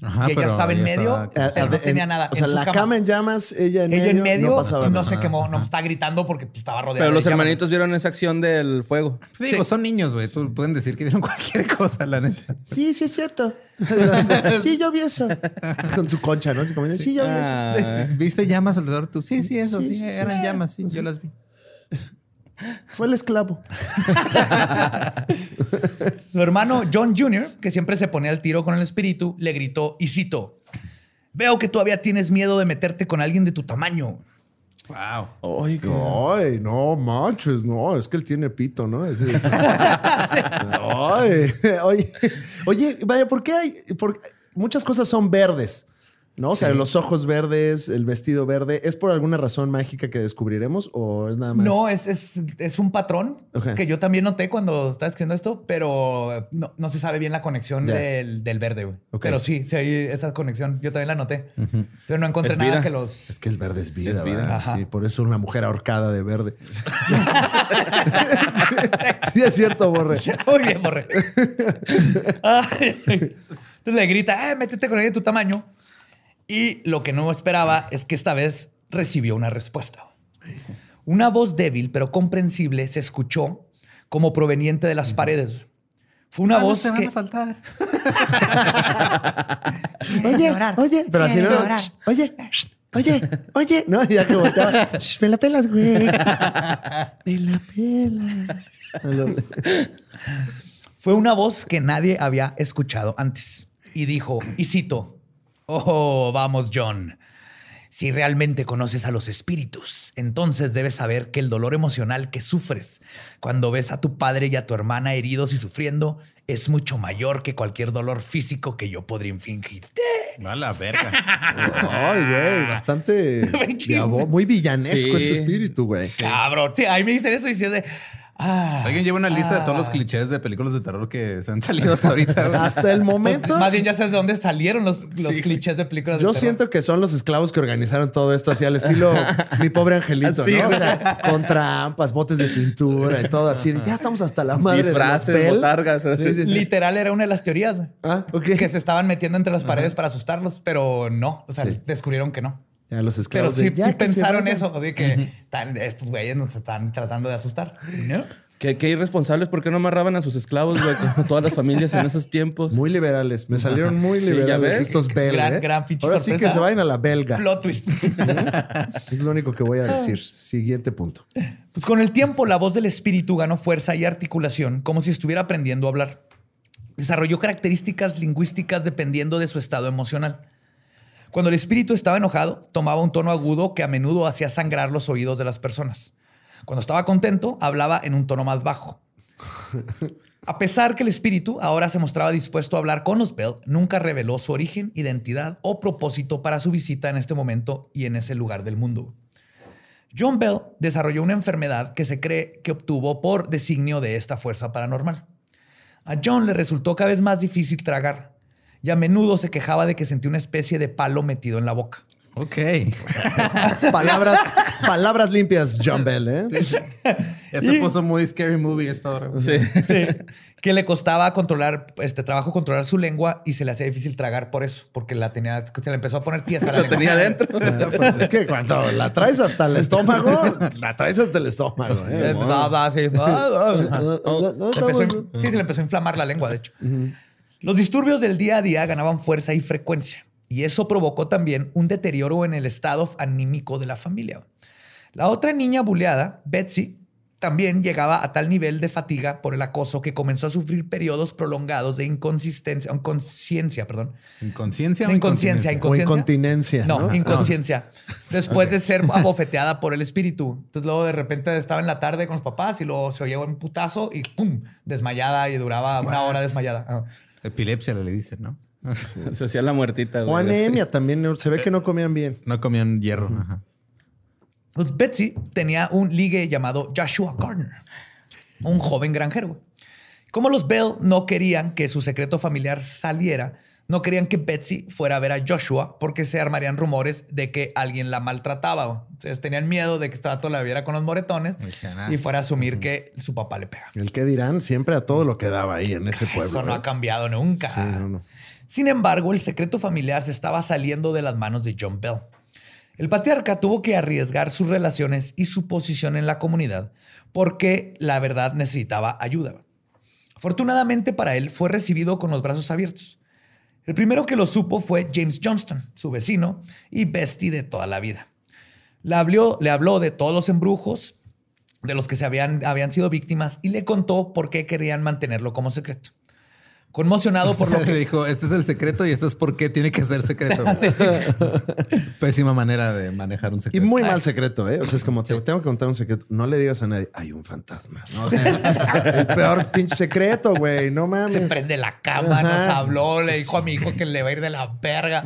Ajá, y ella estaba en ella medio, estaba- pero no En- tenía nada. O sea, en la cama. en llamas, ella en ella medio. en medio No no, pasaba nada. se quemó, no está gritando porque estaba rodeada Pero los de llamas. hermanitos vieron esa acción del fuego. Digo, Sí. son niños, güey. Pueden decir que vieron cualquier cosa, la neta. Sí, sí, es cierto. sí, yo vi eso. Con su concha, ¿no? Sí, yo vi eso. Ah, ¿Viste llamas alrededor tú? Sí, sí, eso, Sí, sí, sí, sí. eran llamas, sí, yo las vi. Fue el esclavo. Su hermano John Jr., que siempre se ponía al tiro con el espíritu, le gritó y cito: Veo que todavía tienes miedo de meterte con alguien de tu tamaño. Wow. Ay, no manches, no, es que él tiene pito, ¿no? Ay, oye, oye, vaya, ¿por qué hay? por- muchas cosas son verdes, ¿no? O sea, los ojos verdes, el vestido verde, ¿es por alguna razón mágica que descubriremos o es nada más? No, es, es, es un patrón que yo también noté cuando estaba escribiendo esto, pero no, no se sabe bien la conexión del, del verde, güey. Pero sí, sí hay esa conexión. Yo también la noté. Pero no encontré nada que los... Es que el verde es vida, Es vida. Sí, por eso una mujer ahorcada de verde. sí, es cierto, Borre. Muy bien, borre. Entonces le grita, eh, métete con alguien de tu tamaño. Y lo que no esperaba es que esta vez recibió una respuesta. Una voz débil pero comprensible se escuchó como proveniente de las paredes. Fue una Ah, no voz te van que... a faltar. Oye, oye, pero así no. Oye, oye, oye. No, ya que volteaba. Me la pelas, güey. Me la pelas. Fue una voz que nadie había escuchado antes. Y dijo, y cito, oh, vamos, John. Si realmente conoces a los espíritus, entonces debes saber que el dolor emocional que sufres cuando ves a tu padre y a tu hermana heridos y sufriendo es mucho mayor que cualquier dolor físico que yo podría infligirte. A la verga. Ay, güey, bastante. Muy villanesco Sí. este espíritu, güey. Cabrón. Sí, ahí me dicen eso y dices de... Ah, Alguien lleva una lista de todos los ah. clichés de películas de terror que se han salido hasta ahorita. güey. Hasta el momento. Más bien ya sabes de dónde salieron los, los Sí. clichés de películas de Yo terror. siento que son los esclavos que organizaron todo esto así al estilo mi pobre angelito, Así, ¿no? O sea, con trampas, botes de pintura y todo así. de, Ya estamos hasta la madre Disfraces, de los botargas. Sí, sí, sí. Literal era una de las teorías, güey. Ah, ok. Que se estaban metiendo entre las paredes para asustarlos, pero no. O sea, Sí. descubrieron que no. Ya los Pero esclavos. sí, de, ya sí pensaron eso. Así que tan- estos güeyes nos están tratando de asustar. ¿No? Qué, qué irresponsables, ¿por qué no amarraban a sus esclavos, güey? Como todas las familias en esos tiempos. Muy liberales. Me salieron muy Sí, ya liberales ves. estos Bell. Gran- ¿eh? gran Ahora sí que se vayan a la belga. Plot twist. Es lo único que voy a decir. Siguiente punto. Pues con el tiempo, la voz del espíritu ganó fuerza y articulación, como si estuviera aprendiendo a hablar. desarrolló características lingüísticas dependiendo de su estado emocional. Cuando el espíritu estaba enojado, tomaba un tono agudo que a menudo hacía sangrar los oídos de las personas. Cuando estaba contento, hablaba en un tono más bajo. A pesar que el espíritu ahora se mostraba dispuesto a hablar con los Bell, nunca reveló su origen, identidad o propósito para su visita en este momento y en ese lugar del mundo. John Bell desarrolló una enfermedad que se cree que obtuvo por designio de esta fuerza paranormal. A John le resultó cada vez más difícil tragar y a menudo se quejaba de que sentía una especie de palo metido en la boca. Ok. Palabras, palabras limpias, John Bell, ¿eh? Ya se puso muy scary movie esta hora. güey. Sí. que le costaba controlar, este trabajo controlar su lengua y se le hacía difícil tragar por eso, porque la tenía, se le empezó a poner tiesa la lengua. tenía dentro. Ah, Pues es que cuando la traes hasta el estómago, la traes hasta el estómago. ¿eh? Sí. Empezó sí, se le empezó a inflamar la lengua, de hecho. Los disturbios del día a día ganaban fuerza y frecuencia, y eso provocó también un deterioro en el estado anímico de la familia. La otra niña buleada, Betsy, también llegaba a tal nivel de fatiga por el acoso que comenzó a sufrir periodos prolongados de inconsistencia, inconsciencia, perdón. ¿Inconsciencia inconsciencia, incontinencia? O incontinencia. No, ¿no? inconsciencia. Después de ser abofeteada por el espíritu. Entonces luego de repente estaba en la tarde con los papás y luego se oyó un putazo y ¡pum! Desmayada y duraba una hora desmayada. Epilepsia le dicen, ¿no? Se hacía la muertita, güey. O anemia también. Se ve que no comían bien. No comían hierro. Ajá. Pues Betsy tenía un ligue llamado Joshua Gardner, un joven granjero. Como los Bell no querían que su secreto familiar saliera, no querían que Betsy fuera a ver a Joshua porque se armarían rumores de que alguien la maltrataba. Entonces tenían miedo de que este vato la viera con los moretones y fuera a asumir que su papá le pega. El que dirán siempre a todo lo que daba ahí en ese pueblo. Eso no ¿eh? ha cambiado nunca. Sí, no, no. Sin embargo, el secreto familiar se estaba saliendo de las manos de John Bell. El patriarca tuvo que arriesgar sus relaciones y su posición en la comunidad porque la verdad necesitaba ayuda. Afortunadamente para él fue recibido con los brazos abiertos. El primero que lo supo fue James Johnston, su vecino y bestie de toda la vida. Le habló, le habló de todos los embrujos de los que se habían, habían sido víctimas y le contó por qué querían mantenerlo como secreto. Conmocionado por lo Le que dijo, este es el secreto y esto es por qué tiene que ser secreto. Pésima manera de manejar un Y secreto. muy mal secreto, ¿eh? O sea, es como, te tengo que contar un secreto. No le digas a nadie, hay un fantasma. No, o sea, el peor pinche secreto, güey. No mames. se prende la cama, nos habló, le dijo a mi hijo que le va a ir de la verga.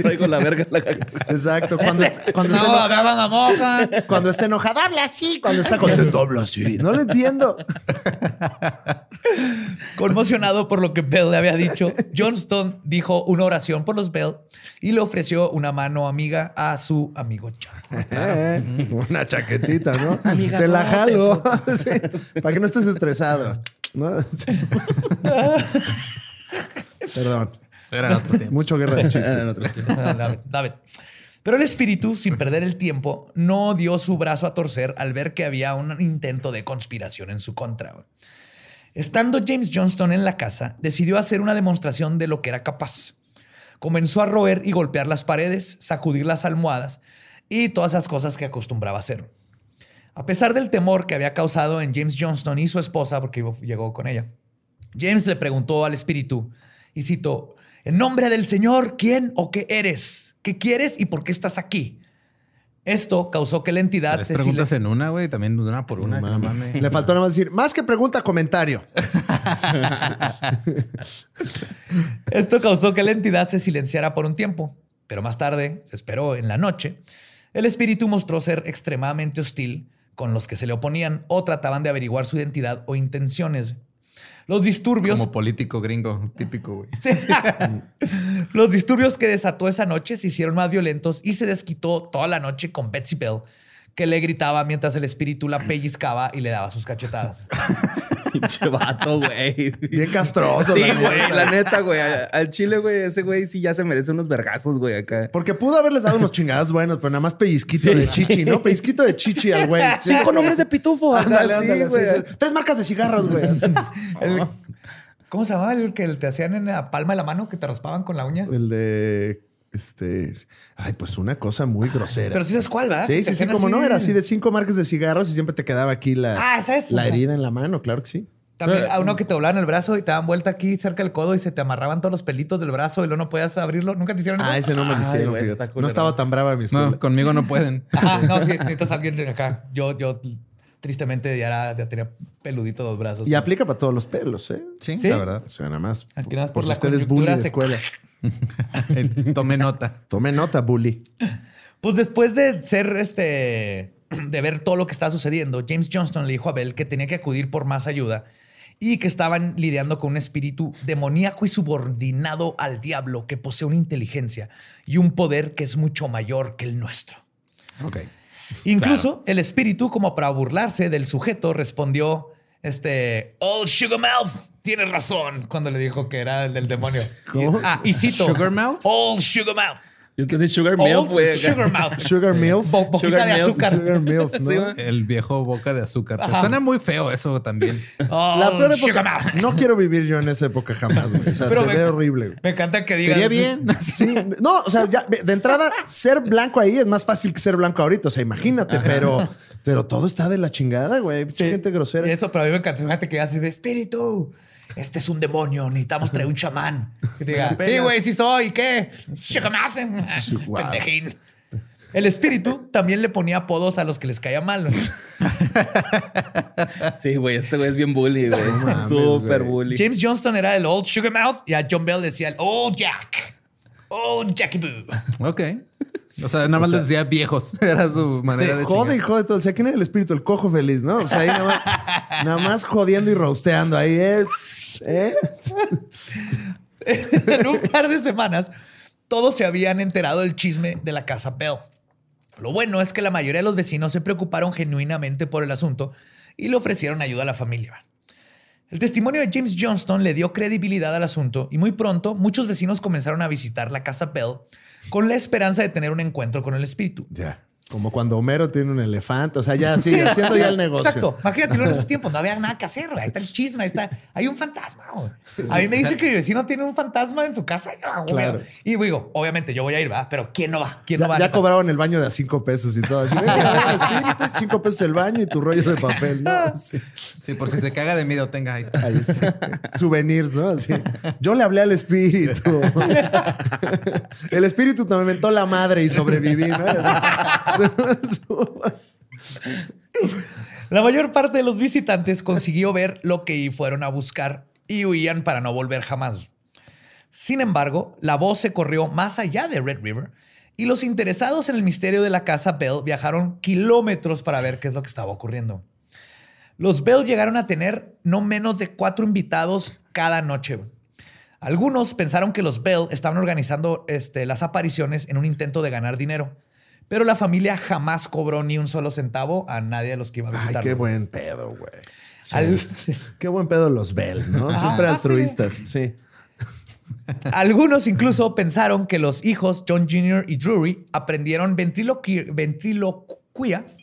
Traigo la verga en la Exacto. Cuando, est- cuando, No, esté enojado, agarran a moja. cuando esté enojado, habla así. Cuando está contento, habla así. No lo entiendo. Conmocionado por lo que Bell le había dicho, Johnston dijo una oración por los Bell y le ofreció una mano amiga a su amigo John. Eh, una chaquetita, ¿no? Te la jalo. Sí, Para que no estés estresado. Perdón. Era otro tiempo. Mucho guerra de chistes. David, David. Pero el espíritu, sin perder el tiempo, no dio su brazo a torcer al ver que había un intento de conspiración en su contra. Estando James Johnston en la casa, decidió hacer una demostración de lo que era capaz. Comenzó a roer y golpear las paredes, sacudir las almohadas y todas esas cosas que acostumbraba hacer. A pesar del temor que había causado en James Johnston y su esposa, porque llegó con ella, James le preguntó al espíritu, y cito, en nombre del Señor, ¿quién o qué eres? ¿Qué quieres y por qué estás aquí? Esto causó que la entidad Tres se preguntas silen- en una, güey. También una por una. no mames. Le faltó nada más decir, más que pregunta, comentario. Esto causó que la entidad se silenciara por un tiempo, pero más tarde, se esperó en la noche, el espíritu mostró ser extremadamente hostil con los que se le oponían o trataban de averiguar su identidad o intenciones. Los disturbios Como político gringo, típico, güey. Los disturbios que desató esa noche se hicieron más violentos y se desquitó toda la noche con Betsy Bell, que le gritaba mientras el espíritu la pellizcaba y le daba sus cachetadas. Pinche vato, güey. Bien castroso. Sí, la güey, neta. la neta, güey. Al chile, güey, ese güey sí ya se merece unos vergazos, güey, acá. Porque pudo haberles dado unos chingados buenos, pero nada más pellizquito de chichi, ¿no? Pellizquito de chichi al güey. Sí. Cinco nombres de pitufo. Ándale, Sí, ándale. güey. sí, sí. Tres marcas de cigarros, güey. así. El- ¿Cómo se llamaba el que te hacían en la palma de la mano, que te raspaban con la uña? El de. Este. Ay, pues una cosa muy grosera. Pero sí sabes cuál, ¿verdad? Sí, sí, sí, como no, era así de cinco marcas de cigarros y siempre te quedaba aquí la, Ah, la herida en la mano, claro que sí. También a uno que te doblaban el brazo y te daban vuelta aquí cerca del codo y se te amarraban todos los pelitos del brazo y luego no podías abrirlo. ¿Nunca te hicieron eso? Ah, ese no me lo Ay, hicieron, güey. No estaba tan brava mi escuela. No, conmigo no pueden. Ajá, no, necesitas alguien de acá. Yo, yo tristemente ya, era- ya tenía peludito dos brazos. Y aplica para todos los pelos, ¿eh? Sí, ¿Sí? la verdad. O sea, nada más. Aquí nada más por por si la usted es bully de se- escuela. Eh, Tomé nota. Tome nota, bully. Pues después de ser este, de ver todo lo que estaba sucediendo, James Johnston le dijo a Bell que tenía que acudir por más ayuda y que estaban lidiando con un espíritu demoníaco y subordinado al diablo que posee una inteligencia y un poder que es mucho mayor que el nuestro. Ok. Incluso el espíritu, como para burlarse del sujeto, respondió, este, Old Sugarmouth tiene razón cuando le dijo que era el del demonio. ¿Cómo? Ah, y cito. Old Sugarmouth. Yo entendí Sugar Milk, Old güey. Sugarmouth. Sugar milk. Bo- boquita Sugar de milk, azúcar. Sugar milk, ¿no? Sí. El viejo boca de azúcar. Suena muy feo eso también. Old La peor Sugarmouth. época. No quiero vivir yo en esa época jamás, güey. O sea, Pero se me- ve horrible. Me encanta que digas. Quería bien. Sí, no, o sea, ya de entrada, ser blanco ahí es más fácil que ser blanco ahorita. O sea, imagínate, pero, pero todo está de la chingada, güey. Sí. gente grosera. Y eso, pero a mí me encanta. Fíjate que hace espíritu. Este es un demonio. Necesitamos traer un chamán. Que te diga, sí, güey, sí soy. ¿Qué? Sugarmouth. Chihuahua. Pendejín. El espíritu también le ponía apodos a los que les caía mal. Sí, güey, este güey es bien bully, güey. Súper bully. James Johnston era el Old Sugarmouth y a John Bell decía el Old Jack. Old Jackie Boo. Ok. O sea, nada más les decía viejos. Era su manera de Jode y jode todo. O sea, ¿quién era el espíritu? El cojo feliz, ¿no? O sea, ahí nada más, nada más jodiendo y roasteando. Ahí es. ¿Eh? en un par de semanas, todos se habían enterado del chisme de la casa Bell. Lo bueno es que la mayoría de los vecinos se preocuparon genuinamente por el asunto y le ofrecieron ayuda a la familia. El testimonio de James Johnston le dio credibilidad al asunto y muy pronto muchos vecinos comenzaron a visitar la casa Bell con la esperanza de tener un encuentro con el espíritu. Como cuando Homero tiene un elefante. O sea, ya sí, haciendo ya el negocio. Exacto. Imagínate, en esos tiempos no había nada que hacer. güey. Ahí está el chisme, ahí está. Hay un fantasma. güey. A mí me dice que mi vecino tiene un fantasma en su casa. yo, güey. Claro. Y digo, obviamente yo voy a ir, ¿verdad? Pero ¿quién no va? ¿Quién no va? ya cobraban el baño de a cinco pesos y todo. Así, "Ven, ven, el espíritu, cinco pesos el baño y tu rollo de papel. ¿no? Sí. Sí, por si se caga de miedo, tenga ahí está. Ahí está. Souvenirs, ¿no? Así. Yo le hablé al espíritu. El espíritu me inventó la madre y sobreviví, ¿no? La mayor parte de los visitantes consiguió ver lo que fueron a buscar y huían para no volver jamás. Sin embargo, la voz se corrió más allá de Red River y los interesados en el misterio de la casa Bell viajaron kilómetros para ver qué es lo que estaba ocurriendo. Los Bell llegaron a tener no menos de cuatro invitados cada noche. Algunos pensaron que los Bell estaban organizando este, las apariciones en un intento de ganar dinero, pero la familia jamás cobró ni un solo centavo a nadie de los que iba a Ay, visitar. qué buen pedo, güey. Al- Qué buen pedo los Bell, ¿no? Siempre Ah, altruistas. Sí. Algunos incluso pensaron que los hijos John Jr. y Drury aprendieron ventriloquía,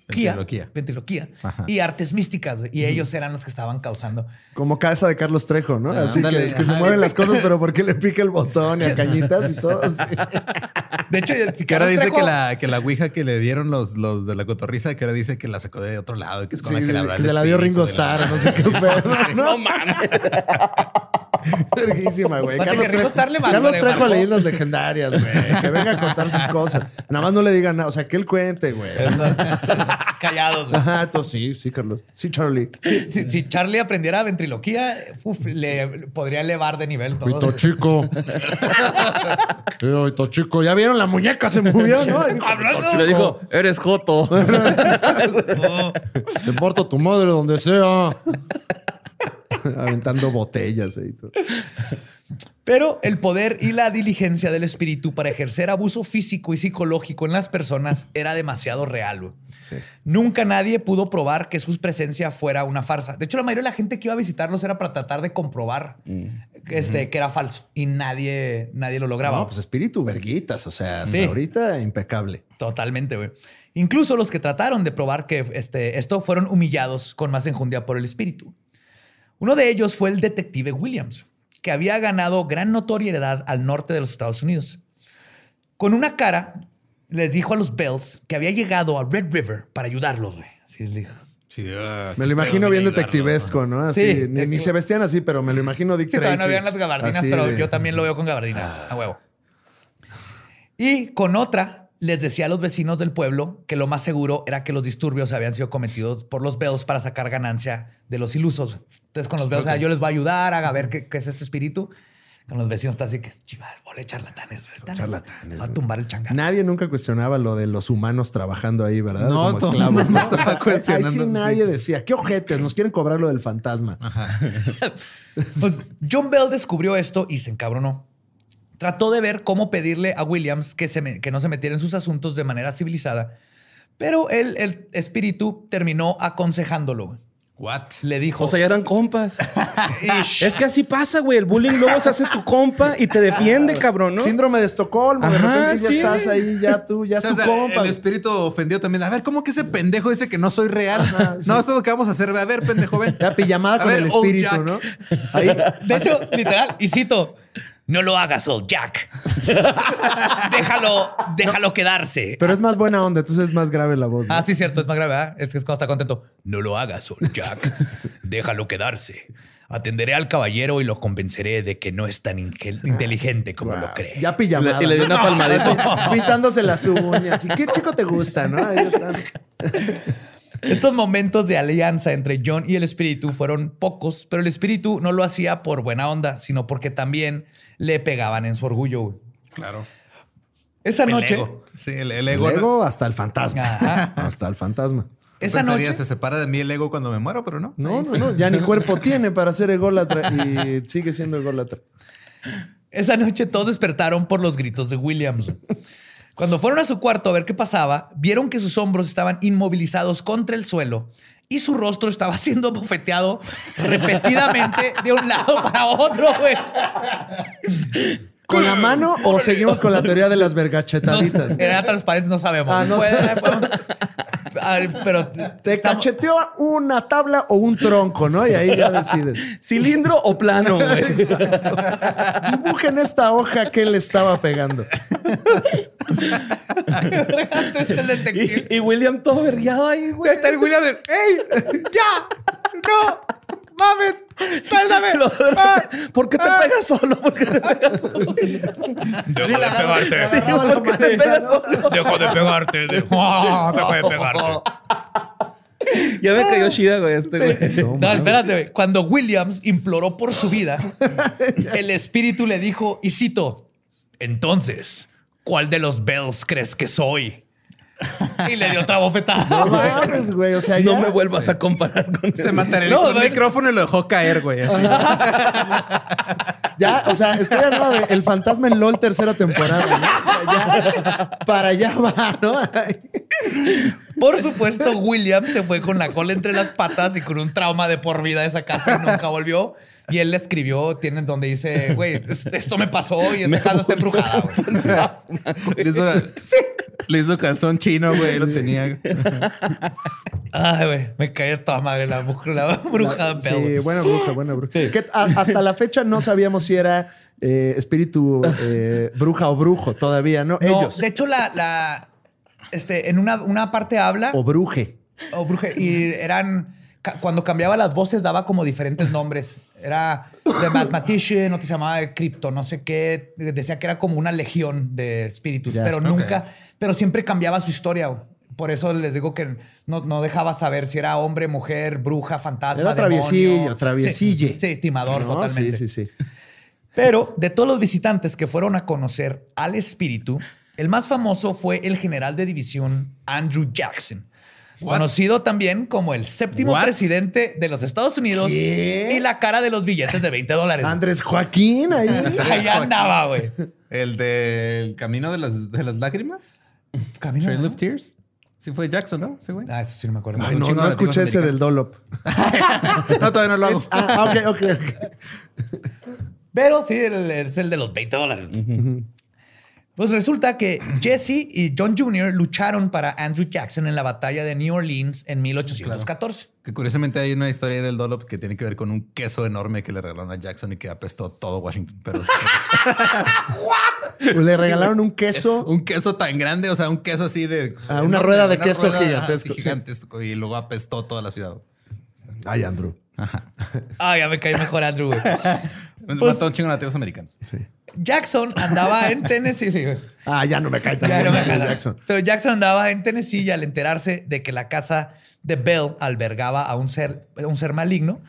Ventriloquía. ventriloquía y artes místicas, güey, y ellos eran los que estaban causando. Como casa de Carlos Trejo, ¿no? Ah, Así ándale, que, que se mueven las cosas, pero porque le pica el botón y a cañitas y todo. sí. De hecho, si Que ahora dice Trejo- que la, que la ouija que le dieron los, los de la cotorriza, que ahora dice que la sacó de otro lado y que es con Sí, la que sí, habla que se la dio Ringo la- Starr, no sé qué pedo. No, mames. Verguísima, güey. Carlos mandó- Carlos marcó. leyendas legendarias, güey. Que venga a contar sus cosas. Nada más no le digan nada. O sea, que él cuente, güey. callados. güey. Ajá, entonces sí, sí, Carlos. Sí, Charlie. Si, si Charlie aprendiera ventriloquía, uf, le podría elevar de nivel todo. Pito chico. Pito chico. ¿Ya vieron? La muñeca se movió, ¿no? Hablando. "Pito Le dijo, eres Joto. Te importa tu madre donde sea. Aventando botellas ahí. todo. Pero el poder y la diligencia del espíritu para ejercer abuso físico y psicológico en las personas era demasiado real. Nunca nadie pudo probar que su presencia fuera una farsa. De hecho, la mayoría de la gente que iba a visitarlos era para tratar de comprobar este, que era falso y nadie, nadie lo lograba. No, pues espíritu verguitas. O sea, hasta Sí. ahorita impecable. Totalmente, güey. Incluso los que trataron de probar que este, esto fueron humillados con más enjundia por el espíritu. Uno de ellos fue el detective Williams, que había ganado gran notoriedad al norte de los Estados Unidos. Con una cara, les dijo a los Bells que había llegado a Red River para ayudarlos, güey. Así les dijo. Sí, ah, Me lo imagino bien detectivesco, ¿no? Así, Sí. ni, ni se vestían así, pero me lo imagino Dick Sí, todavía no Tracy. habían las gabardinas, Así pero de- yo también lo veo con gabardina. A huevo. Y con otra, les decía a los vecinos del pueblo que lo más seguro era que los disturbios habían sido cometidos por los Bells para sacar ganancia de los ilusos. Entonces, con los Bells, o sea, yo les voy a ayudar a ver qué, qué es este espíritu. Con los vecinos está así que, chival, bola de charlatanes. güey. charlatanes, Va a tumbar el changar. Nadie nunca cuestionaba lo de los humanos trabajando ahí, ¿verdad? No, Como esclavos. estaba Ahí cuestionando, sí. nadie decía, ¿qué ojetes? Nos quieren cobrar lo del fantasma. Pues John Bell descubrió esto y se encabronó. Trató de ver cómo pedirle a Williams que, se me- que no se metiera en sus asuntos de manera civilizada, pero él, el espíritu terminó aconsejándolo. What? Le dijo, O sea, ya eran compas. Es que así pasa, güey. El bullying luego se hace tu compa y te defiende, cabrón, ¿no? Síndrome de Estocolmo, de Ajá, repente ya sí. estás ahí, ya tú, ya O es tu o sea, compa. el espíritu ofendió también. A ver, ¿cómo que ese pendejo dice que no soy real? No, esto es lo que vamos a hacer. A ver, pendejo, ven. Ya pijamada A con ver, el espíritu. ¿no? Ahí, De hecho, literal, y cito, no lo hagas, old Jack. déjalo, déjalo quedarse. pero es más buena onda, entonces es más grave la voz. ¿no? Ah, sí, cierto, es más grave, ¿verdad? Es que es cuando está contento. No lo hagas, old Jack. Déjalo quedarse. Atenderé al caballero y lo convenceré de que no es tan inteligente como lo cree. Ya pijamada. Y le- le di una palmadita. Pintándose las uñas. ¿Y qué chico te gusta, no? Ahí están. Estos momentos de alianza entre John y el espíritu fueron pocos, pero el espíritu no lo hacía por buena onda, sino porque también le pegaban en su orgullo. Claro. Esa El noche, ego. Sí, el, el El ego. ego hasta el fantasma. Ajá. Hasta el fantasma. esa Pensaría, noche, se separa de mí el ego cuando me muero, pero no. No, no, no. Ya ni cuerpo tiene para ser ególatra y sigue siendo ególatra. esa noche todos despertaron por los gritos de Williams. Cuando fueron a su cuarto a ver qué pasaba, vieron que sus hombros estaban inmovilizados contra el suelo y su rostro estaba siendo bofeteado repetidamente de un lado para otro, güey. ¿Con la mano o seguimos con la teoría de las No, vergachetaditas? era transparente, no sabemos. Ah, no Puede- pero Te estamos- cacheteó una tabla o un tronco, ¿no? Y ahí ya decides. ¿Cilindro o plano, güey? Dibujen esta hoja que le estaba pegando. detective. y, y William todo vergueado ahí, güey. Está el William de, ¡Ey! ¡Ya! ¡No! ¡Mames! ¡Suéltame! Ah. ¿Por qué te pegas solo? ¿Por qué te pegas solo? Deja de pegarte. La ¿Por qué te pegas solo? Deja de pegarte. De... Deja de pegarte. Ya me cayó Shida, güey, este güey. No, No, espérate, güey. Cuando Williams imploró por su vida, el espíritu le dijo, y cito, entonces, ¿cuál de los Bells crees que soy? Y le dio otra bofetada. No mames, güey. O sea, No ya- me vuelvas a comparar con Se ese. materializó No, el micrófono y lo dejó caer, güey. Ya, o sea, estoy hablando de El Fantasma en LOL tercera temporada, ¿no? O sea, ya, para allá va, ¿no? Por supuesto, William se fue con la cola entre las patas y con un trauma de por vida de esa casa y nunca volvió. Y él le escribió, tienen donde dice, güey, es- esto me pasó y esta casa está embrujada. güey". Le hizo, le hizo calzón chino, güey. Lo tenía. Ay, güey, me caí toda madre la, bruja- la bruja de Sí, buena bruja, buena bruja. Que a- hasta la fecha no sabíamos si era eh, espíritu eh, bruja o brujo todavía, ¿no? No, Ellos. de hecho, la, la este, en una, una parte habla O bruje. o bruje, y eran cuando cambiaba las voces daba como diferentes nombres. Era The Mathematician, otro se llamaba de Crypto, no sé qué. Decía que era como una legión de espíritus, pero nunca, pero siempre cambiaba su historia. güey. Por eso les digo que no, no dejaba saber si era hombre, mujer, bruja, fantasma. Era demonio. traviesillo, Sí, timador No, totalmente. Sí, sí, sí. Pero de todos los visitantes que fueron a conocer al espíritu, el más famoso fue el general de división Andrew Jackson, conocido también como el séptimo What? presidente de los Estados Unidos ¿Qué? y la cara de los billetes de 20 dólares. Andrés Joaquín ahí. Ahí andaba, güey. El del camino de las, de las lágrimas. Camino, Trail ¿no? of Tears. Sí fue Jackson, ¿no? Sí, güey. Ah, eso sí no me acuerdo. Ay, no, no escuché ese del Dolop. No, todavía no lo hago. Es- ah, ok, ok, ok. Pero sí, el- el- es el de los 20 dólares. Pues resulta que Jesse y John Jr. lucharon para Andrew Jackson en la batalla de New Orleans en 1814. Que curiosamente hay una historia del Dollop que tiene que ver con un queso enorme que le regalaron a Jackson y que apestó todo Washington. Pero Le regalaron un queso. un queso tan grande, o sea, un queso así de. Ah, una rueda de queso gigantesco, ajá, sí. gigantesco, Y luego apestó toda la ciudad. Ay, Andrew. Ay, ya me cae mejor Andrew, güey. Pues, Pues- mató a un chingo de nativos americanos. Sí. Jackson andaba en Tennessee, sí. Ah, ya no me cae tan Ya bien no me Andrew jala. Jackson. Pero Jackson andaba en Tennessee y al enterarse de que la casa de Bell albergaba a un ser, un ser maligno,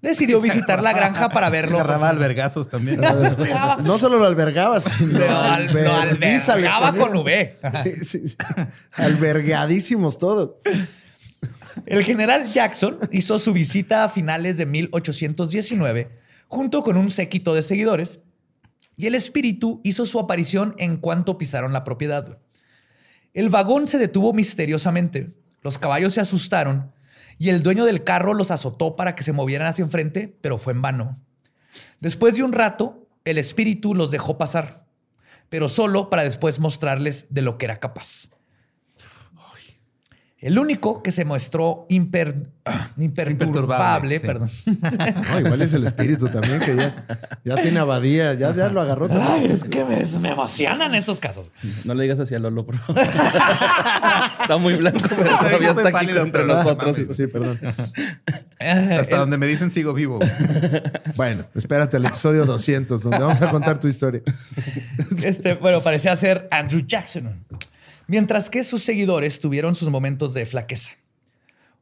decidió visitar la granja para verlo. Agarraba albergazos también. No solo lo albergaba, sino Lo, al- lo albergaba con V. Sí, sí, sí. Albergadísimos todos. El general Jackson hizo su visita a finales de 1819 junto con un séquito de seguidores y el espíritu hizo su aparición en cuanto pisaron la propiedad. El vagón se detuvo misteriosamente, los caballos se asustaron y el dueño del carro los azotó para que se movieran hacia enfrente, pero fue en vano. Después de un rato, el espíritu los dejó pasar, pero solo para después mostrarles de lo que era capaz. El único que se mostró imper- imperturbable, Imperturbable, sí. perdón. No, igual es el espíritu también, que ya, ya tiene abadía, ya, ya lo agarró. también. Ay, es que me, me emocionan estos casos. No le digas así a Lolo, por favor. está muy blanco, pero todavía está aquí entre nosotros. Sí, sí, perdón. Hasta donde me dicen sigo vivo. Bueno, espérate al episodio 200, donde vamos a contar tu historia. Este, bueno, parecía ser Andrew Jackson. Mientras que sus seguidores tuvieron sus momentos de flaqueza.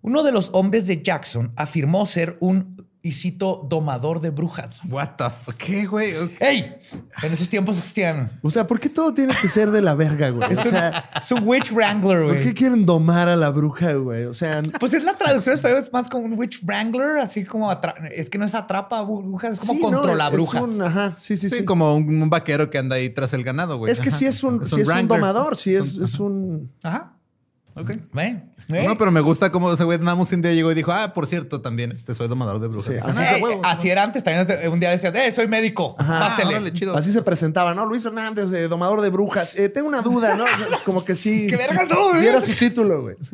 Uno de los hombres de Jackson afirmó ser un, y cito, domador de brujas. What the fuck? ¿Qué, güey? ¡Ey! En esos tiempos existían. O sea, ¿por qué todo tiene que ser de la verga, güey? O sea, Es un witch wrangler, ¿por güey. qué quieren domar a la bruja, güey? O sea, Pues es la traducción española, es más como un witch wrangler, así como es que no es atrapa brujas, es como sí, ¿no? controla Es brujas. un- ajá, sí, sí, Sí, sí. como un, un vaquero que anda ahí tras el ganado, güey. Es que Ajá. sí es un, sí es un domador, sí es, es un... Ajá. Ok. Ven. No, pero me gusta cómo ese güey nada más un día llegó y dijo, ah, por cierto, también este soy domador de brujas. Sí, así huevo. así era antes, también un día decías, eh, soy médico, Ajá. pásele. órale, chido. Así se presentaba, ¿no? Luis Hernández, eh, domador de brujas. Eh, tengo una duda, ¿no? Es como que sí. ¡Qué verga, no, Sí güey! era su título, güey.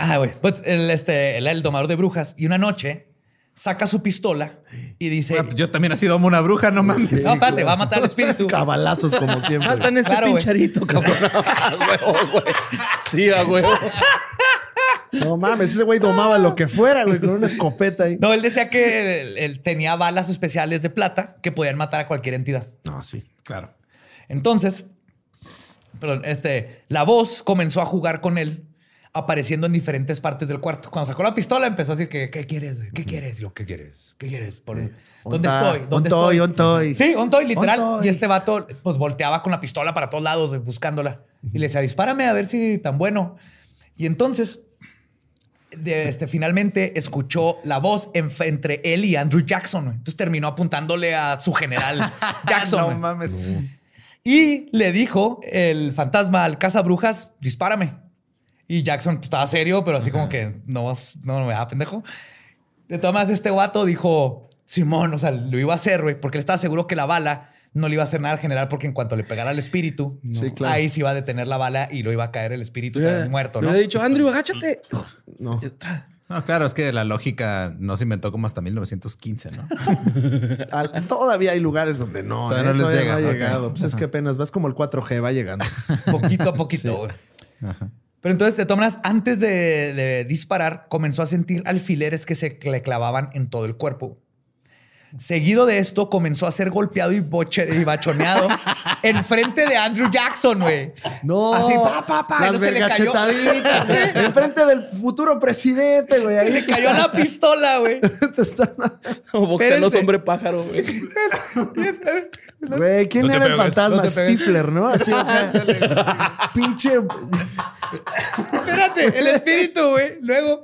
Ah, güey. Pues el, este, él era el domador de brujas y una noche saca su pistola y dice, Ah, Yo también así domo una bruja, no mames. no, espérate, va a matar al espíritu. Cabalazos, como siempre. Saltan este Claro, pincharito, cabrón. A huevo, güey. Sí, a huevo. No mames, ese güey domaba lo que fuera, güey, con una escopeta ahí. No, él decía que él, él tenía balas especiales de plata que podían matar a cualquier entidad. No, sí. Claro. Entonces, perdón, este, la voz comenzó a jugar con él, apareciendo en diferentes partes del cuarto. Cuando sacó la pistola, empezó a decir que, ¿qué quieres? ¿Qué quieres? Yo, ¿qué quieres? ¿Qué quieres? Por- ¿Dónde estoy? ¿Dónde estoy? Sí, ontoy, literal. Ontoy. Y este vato, pues, volteaba con la pistola para todos lados, buscándola. Y le decía, dispárame a ver si tan bueno. Y entonces, de, este, finalmente escuchó la voz en- entre él y Andrew Jackson. Entonces terminó apuntándole a su general Jackson. no mames. Y le dijo el fantasma al cazabrujas, dispárame. Y Jackson estaba serio, pero así como que no, vas- no me da pendejo. De todas maneras, este guato dijo, Simón, o sea, lo iba a hacer, güey, porque él estaba seguro que la bala no le iba a hacer nada al general, porque en cuanto le pegara al espíritu, Sí, claro. ahí se iba a detener la bala y lo iba a caer el espíritu Le también muerto, le ¿no? he dicho, Andrew, agáchate. No. No, claro, es que la lógica no se inventó como hasta 1915, ¿no? Al- todavía hay lugares donde no. Todavía ¿eh? no les Todavía llega, No ha llegado. Pues es que apenas vas como el 4G, va llegando. Poquito a poquito, güey. Pero entonces, de todas antes de disparar, comenzó a sentir alfileres que se le clavaban en todo el cuerpo. Seguido de esto, comenzó a ser golpeado y, boche- y bachoneado enfrente de Andrew Jackson, güey. No. Así, pa, pa, pa. Las vergachetaditas. güey. Enfrente del futuro presidente, güey. Ahí Le cayó la pistola, güey. te están- Como boxean los hombre pájaro, güey. Güey, ¿quién No era el fantasma? no. Stifler, ¿no? Así, o sea, pinche. Espérate, el espíritu, güey. Luego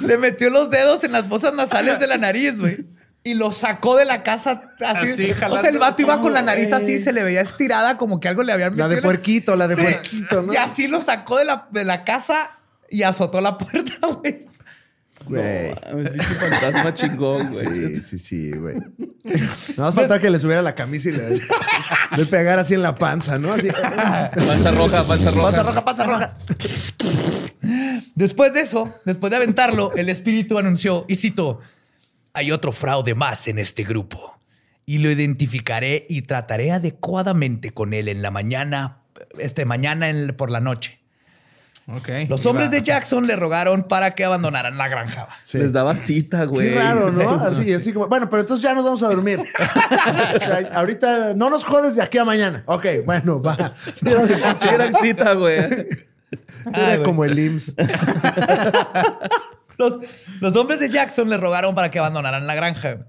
le metió los dedos en las fosas nasales de la nariz, güey. Y lo sacó de la casa así. Así, o sea, el vato iba con la nariz así, se le veía estirada como que algo le habían La de metido puerquito, la de Sí. puerquito, ¿no? Y así lo sacó de la, de la casa y azotó la puerta, güey. Güey. Fantasma chingón, güey. Sí, sí, sí, güey. No más faltaba que le subiera la camisa y le, le pegara así en la panza, ¿no? Así. Panza roja, panza roja. Panza roja, panza roja. Después de eso, después de aventarlo, el espíritu anunció, y cito, hay otro fraude más en este grupo, y lo identificaré y trataré adecuadamente con él en la mañana, este mañana en- por la noche. Ok. Los hombres de Jackson le rogaron para que abandonaran la granja. Sí. Les daba cita, güey. Qué raro, ¿no? Así, así como, bueno, pero entonces ya nos vamos a dormir. o sea, ahorita no nos jodes de aquí a mañana. Ok, bueno, va. Sí, era, difícil. Sí, era cita, güey. Era güey. como el IMSS. Los, los hombres de Jackson le rogaron para que abandonaran la granja.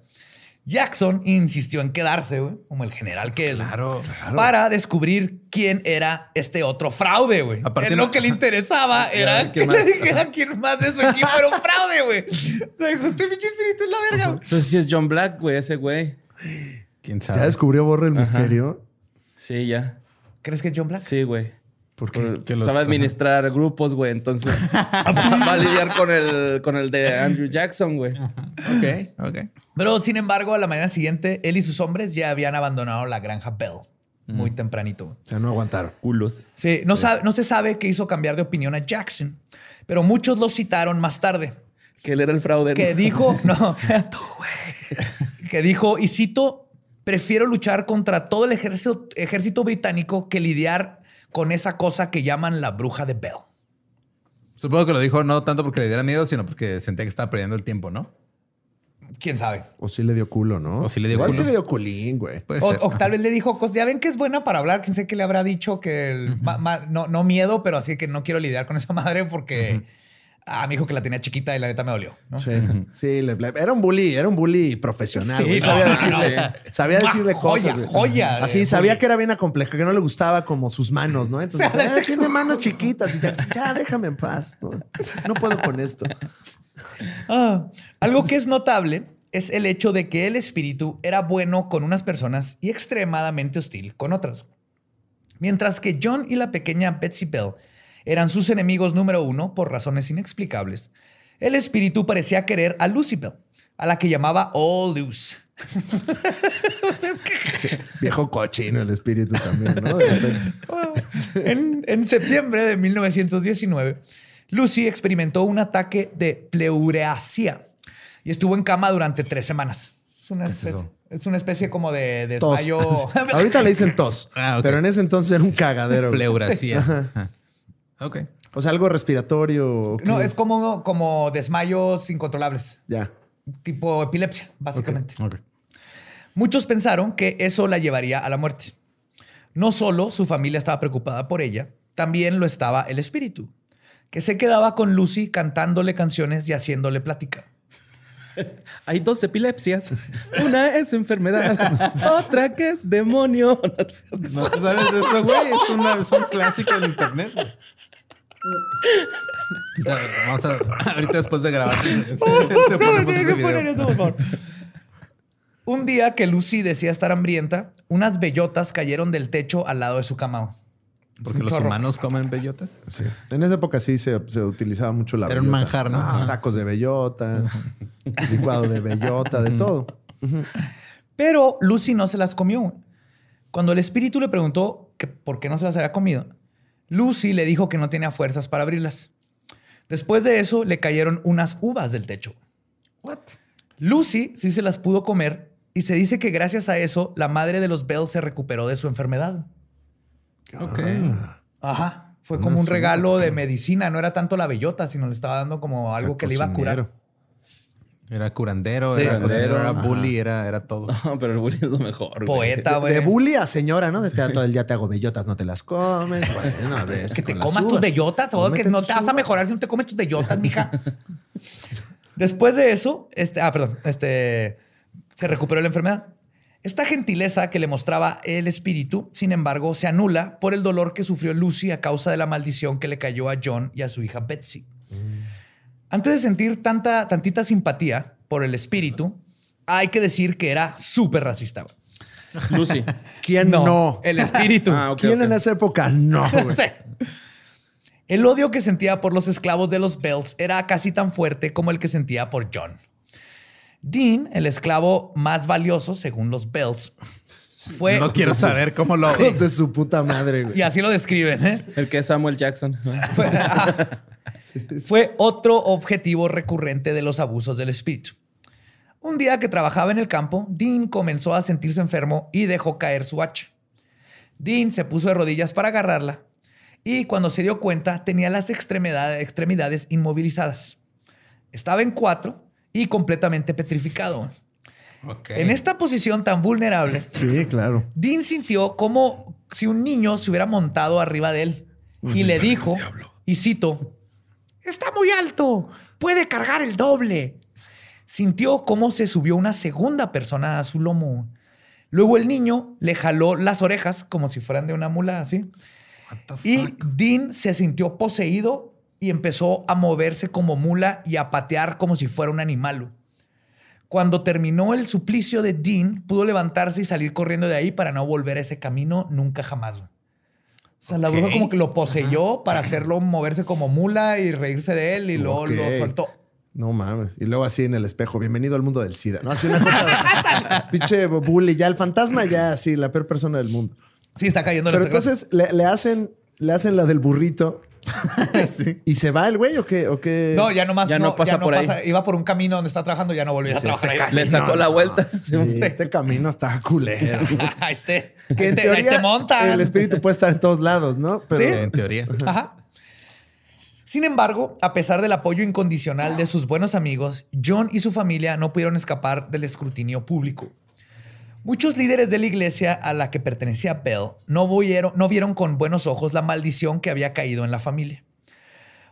Jackson insistió en quedarse, güey, como el general que es. Claro. Para descubrir quién era este otro fraude, güey. Aparte Él no- lo que le interesaba era que ¿quién le más? dijera quién más de su equipo era un fraude, güey. Le dijo, este pinche espíritu es la verga, güey. Entonces sí es John Black, güey, ese güey. ¿Quién ¿Ya sabe? descubrió Borre el misterio? Sí, ya. ¿Crees que es John Black? Sí, güey. ¿Por qué? Por- Que los- sabe administrar grupos, güey. Entonces va a lidiar con el, con el de Andrew Jackson, güey. Ok, ok. Pero sin embargo, a la mañana siguiente, él y sus hombres ya habían abandonado la granja Bell. Muy tempranito. güey. O sea, no aguantaron. Culos. Sí, no, sabe- no se sabe qué hizo cambiar de opinión a Jackson, pero muchos lo citaron más tarde. Que él era el fraude. Que ¿no? dijo, no, que dijo, y cito, prefiero luchar contra todo el ejército, ejército británico que lidiar con esa cosa que llaman la bruja de Bell. Supongo que lo dijo no tanto porque le diera miedo, sino porque sentía que estaba perdiendo el tiempo, ¿no? ¿Quién sabe? O sí le dio culo, ¿no? O sí le dio Igual culo. sí le dio culín, güey. Puede O, ser. o tal vez le dijo, cosas, ya ven que es buena para hablar, quién sé qué le habrá dicho que el- ma- ma- no, no miedo, pero así que no quiero lidiar con esa madre porque ah, me dijo que la tenía chiquita y la neta me dolió. ¿no? Sí, sí le- le- era un bully, era un bully profesional. Sí, sabía no, decirle, no. sabía decirle Joya, cosas. joya Así, sabía bully. que era bien acompleja, que no le gustaba como sus manos, ¿no? Entonces, ah, tiene manos chiquitas y ya, ya déjame en paz. No, no puedo con esto. Ah, algo que es notable es el hecho de que el espíritu era bueno con unas personas y extremadamente hostil con otras. Mientras que John y la pequeña Betsy Bell eran sus enemigos número uno por razones inexplicables, el espíritu parecía querer a Lucy Bell, a la que llamaba All Loose. Viejo cochino el espíritu también, ¿no? De repente. en, en septiembre de 1919, Lucy experimentó un ataque de pleureasia y estuvo en cama durante tres semanas. Es una, es especie, eso? es una especie como de Tos. desmayo. Ahorita le dicen tos. Ah. Pero en ese entonces era un cagadero. güey. Ok. O sea, algo respiratorio. ¿o qué no, es como, como desmayos incontrolables, Ya. tipo epilepsia, básicamente. Ok. Muchos pensaron que eso la llevaría a la muerte. No solo su familia estaba preocupada por ella, también lo estaba el espíritu, que se quedaba con Lucy cantándole canciones y haciéndole plática. Hay dos epilepsias. Una es enfermedad, otra que es demonio. ¿No sabes eso, güey? Es, una- es un clásico en internet. Vamos a, ahorita después de grabar. te ponemos ese video. Un día que Lucy decía estar hambrienta, unas bellotas cayeron del techo al lado de su cama. Porque Un los chorro. humanos comen bellotas. Sí. En esa época sí se, se utilizaba mucho la Era un bellota. manjar, ¿no? Ah, tacos de bellota, licuado de bellota, de todo. Pero Lucy no se las comió. Cuando el espíritu le preguntó que por qué no se las había comido, Lucy le dijo que no tenía fuerzas para abrirlas. Después de eso, le cayeron unas uvas del techo. What? Lucy sí se las pudo comer y se dice que gracias a eso la madre de los Bell se recuperó de su enfermedad. Ok. Ajá. Fue como un regalo de medicina. No era tanto la bellota, sino le estaba dando como algo sea, que le iba a curar. Era curandero, Sí, era curandero. cocinero, era bully, era, era todo. No, pero el bullying es lo mejor. güey. Poeta, De güey. bully a señora, ¿no? De te- todo el día te hago bellotas, no te las comes. Bueno, a ver. Que te comas tus bellotas, o que no te vas a mejorar si no te comes tus bellotas, mija. Después de eso, este, ah, perdón, este, se recuperó la enfermedad. Esta gentileza que le mostraba el espíritu, sin embargo, se anula por el dolor que sufrió Lucy a causa de la maldición que le cayó a John y a su hija Betsy. Antes de sentir tanta, tantita simpatía por el espíritu, hay que decir que era súper racista. güey. Lucy. ¿Quién no? el espíritu. Ah, ok, ¿Quién ok. en esa época no? güey? Sí. El odio que sentía por los esclavos de los Bells era casi tan fuerte como el que sentía por John. Dean, el esclavo más valioso según los Bells, fue... No quiero saber cómo lo. Hijos de su puta madre, güey. Y así lo describen, ¿eh? El que es Samuel Jackson. Fue, fue otro objetivo recurrente de los abusos del espíritu. Un día que trabajaba en el campo, Dean comenzó a sentirse enfermo y dejó caer su hacha. Dean se puso de rodillas para agarrarla y cuando se dio cuenta tenía las extremidades, extremidades inmovilizadas. Estaba en cuatro y completamente petrificado. En esta posición tan vulnerable, Sí, claro. Dean sintió como si un niño se hubiera montado arriba de él y le dijo, y cito, está muy alto, puede cargar el doble. Sintió cómo se subió una segunda persona a su lomo. Luego el niño le jaló las orejas como si fueran de una mula así. Y Dean se sintió poseído y empezó a moverse como mula y a patear como si fuera un animal. Cuando terminó el suplicio de Dean, pudo levantarse y salir corriendo de ahí para no volver a ese camino nunca jamás. O sea, la bruja como que lo poseyó para hacerlo moverse como mula y reírse de él y luego lo soltó. No mames. Y luego así en el espejo, bienvenido al mundo del SIDA. No, así una cosa. pinche bully, ya el fantasma, ya así, la peor persona del mundo. Sí, está cayendo. en Pero entonces le, le hacen, le hacen la del burrito. ¿Y se va el güey o qué? ¿O qué? No, ya nomás Ya no pasa por ahí. Iba por un camino donde está trabajando, ya no volvió a trabajar. este ahí. Le sacó la vuelta. Sí, este camino está culero. ahí te, Que en te- ahí teoría te montan. el espíritu puede estar en todos lados, ¿no? Pero Sí. En teoría. Ajá. Sin embargo, a pesar del apoyo incondicional de sus buenos amigos, John y su familia no pudieron escapar del escrutinio público. Muchos líderes de la iglesia a la que pertenecía Bell no vieron, con buenos ojos la maldición que había caído en la familia.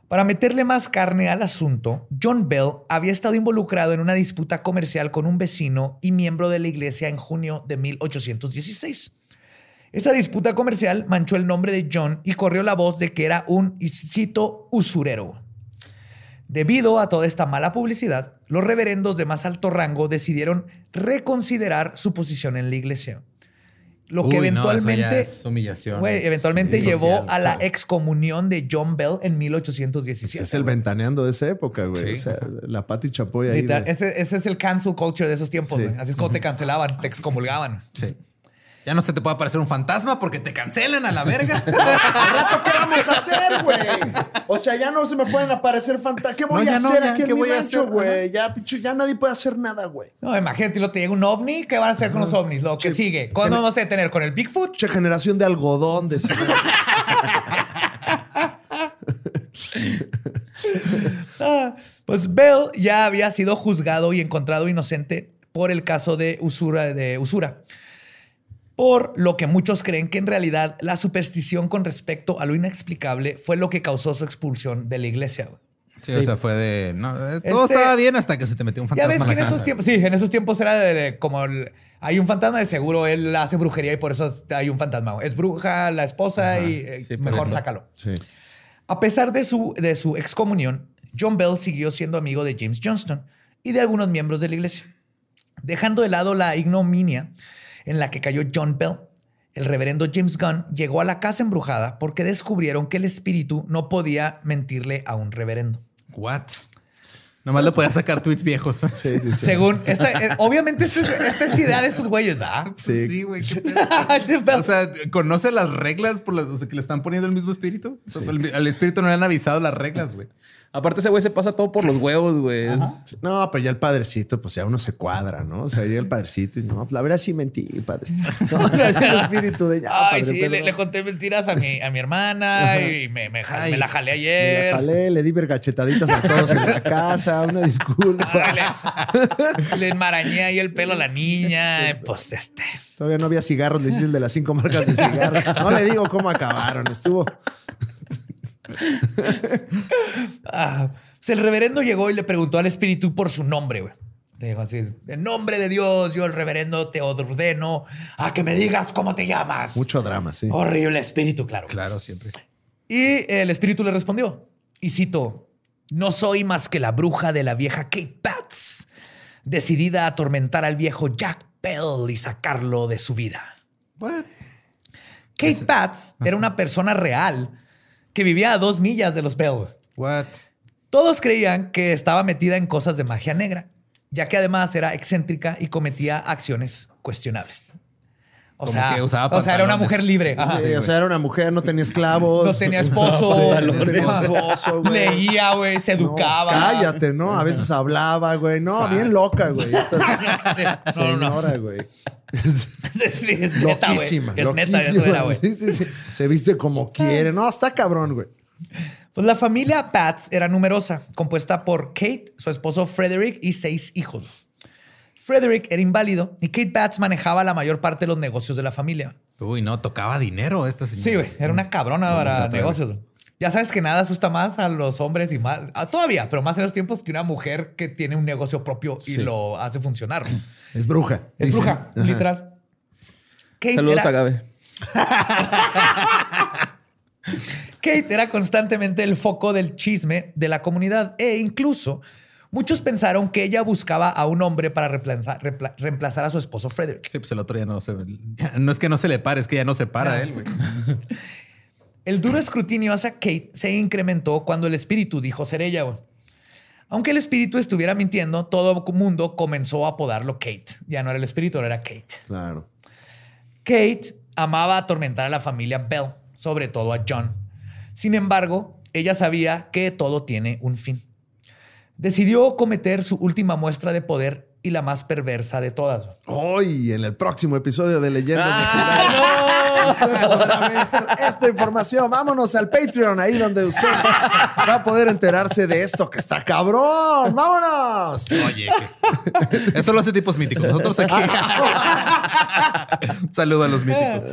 Para meterle más carne al asunto, John Bell había estado involucrado en una disputa comercial con un vecino y miembro de la iglesia en junio de 1816. Esta disputa comercial manchó el nombre de John y corrió la voz de que era un, cito, usurero. Debido a toda esta mala publicidad, los reverendos de más alto rango decidieron reconsiderar su posición en la iglesia. Lo que Uy, no, eventualmente, es humillación. güey, eventualmente Sí, llevó social, a la sí. excomunión de John Bell en pues 1817. es el ventaneando de esa época, güey. Sí. O sea, la Pati Chapoy ahí. Literal, de- ese, ese es el cancel culture de esos tiempos. Güey. Así es como te cancelaban, te excomulgaban. Sí. Ya no se te puede aparecer un fantasma porque te cancelan a la verga. ¿Al rato qué vamos a hacer, güey? O sea, ya no se me pueden aparecer fantasmas. ¿Qué voy No, a no, hacer ya, aquí en ¿qué mi voy a rancho, hacer? güey? Ya, ya nadie puede hacer nada, güey. No, imagínate, lo te llega un ovni, ¿qué van a hacer con los ovnis? Lo que sigue. ¿Cuándo vamos a detener? ¿Con el Bigfoot? Che, generación de algodón, de Ah, pues Bell ya había sido juzgado y encontrado inocente por el caso de usura, de usura. Por lo que muchos creen que en realidad la superstición con respecto a lo inexplicable fue lo que causó su expulsión de la iglesia. Sí, o sea, fue de. No, eh, todo Este- estaba bien hasta que se te metió un Ya fantasma. ves que en esos tiempos, sí, en esos tiempos era de, de como el- hay un fantasma de seguro, él hace brujería y por eso hay un fantasma. Es bruja la esposa y eh, Sí, mejor eso. sácalo. Sí. A pesar de su, de su excomunión, John Bell siguió siendo amigo de James Johnston y de algunos miembros de la iglesia. Dejando de lado la ignominia en la que cayó John Bell, el reverendo James Gunn llegó a la casa embrujada porque descubrieron que el espíritu no podía mentirle a un reverendo. What? Nomás le podía sacar tweets viejos. Sí, sí, sí. Según, esta, eh, obviamente esta, es- esta es idea de esos güeyes, ¿verdad? Sí, sí, güey. qué pedo. O sea, ¿conoce las reglas por las o sea, que le están poniendo el mismo espíritu? O sea, al, al espíritu no le han avisado las reglas, güey. Aparte, ese güey se pasa todo por los huevos, güey. Es- No, pero ya el padrecito, pues ya uno se cuadra, ¿no? O sea, llega el padrecito y no, pues la verdad sí mentí, padre. No, o sea, el espíritu de ya, Ay, padre, sí, le, conté mentiras a mi, a mi hermana y me, me, Ay, me la jalé Me ayer. la jalé, le di vergachetaditas a todos en la casa, una disculpa. Ay, le, le enmarañé ahí el pelo a la niña. Pues este. Todavía no había cigarros, le hice el de las cinco marcas de cigarros. No le digo cómo acabaron, estuvo. Ah, pues el reverendo llegó y le preguntó al espíritu por su nombre, güey. Le dijo así: En nombre de Dios, yo, el reverendo, te ordeno a que me digas cómo te llamas. Mucho drama, sí. Horrible espíritu, claro. Claro, siempre. Y el espíritu le respondió, y cito, no soy más que la bruja de la vieja Kate Pats, decidida a atormentar al viejo Jack Bell y sacarlo de su vida. Kate Pats era una persona real que vivía a dos millas de los Bell. What? Todos creían que estaba metida en cosas de magia negra, ya que además era excéntrica y cometía acciones cuestionables. O sea, usaba o sea, era una mujer libre. Ajá. Sí, o sea, era una mujer, no tenía esclavos. No tenía esposo. No tenía esposo, güey. Leía, güey, se No, educaba. cállate, ¿no? A veces hablaba, güey. No, bien loca, güey. Esta No, no, no. señora, güey. Sí, es neta, güey. Loquísima. Es neta, eso era, güey. Sí, sí, sí. Se viste como quiere. No, está cabrón, güey. Pues la familia Pats era numerosa, compuesta por Kate, su esposo Frederick y seis hijos. Frederick era inválido y Kate Pats manejaba la mayor parte de los negocios de la familia. Uy, no, tocaba dinero esta señora. Sí, güey, era una cabrona para negocios. güey. Ya sabes que nada asusta más a los hombres y más, a- todavía, pero más en los tiempos que una mujer que tiene un negocio propio y lo hace funcionar. Es bruja. Es dicen. bruja, Ajá. literal. Kate Saludos era- a Gabe. Kate era constantemente el foco del chisme de la comunidad e incluso muchos pensaron que ella buscaba a un hombre para reemplazar, a su esposo Frederick. Sí, pues el otro ya no se... no es que no se le pare, es que ya no se para Ya. él, güey. El duro escrutinio hacia Kate se incrementó cuando el espíritu dijo ser ella. Aunque el espíritu estuviera mintiendo, todo el mundo comenzó a apodarlo Kate. Ya no era el espíritu, ahora era Kate. Claro. Kate amaba atormentar a la familia Bell, sobre todo a John. Sin embargo, ella sabía que todo tiene un fin. Decidió cometer su última muestra de poder y la más perversa de todas. Hoy, en el próximo episodio de Leyendas ¡Ah, esta información. Vámonos al Patreon, ahí donde usted va a poder enterarse de esto que está cabrón. ¡Vámonos! Oye, que... Eso lo hace tipos míticos. Nosotros aquí... Saludo a los míticos.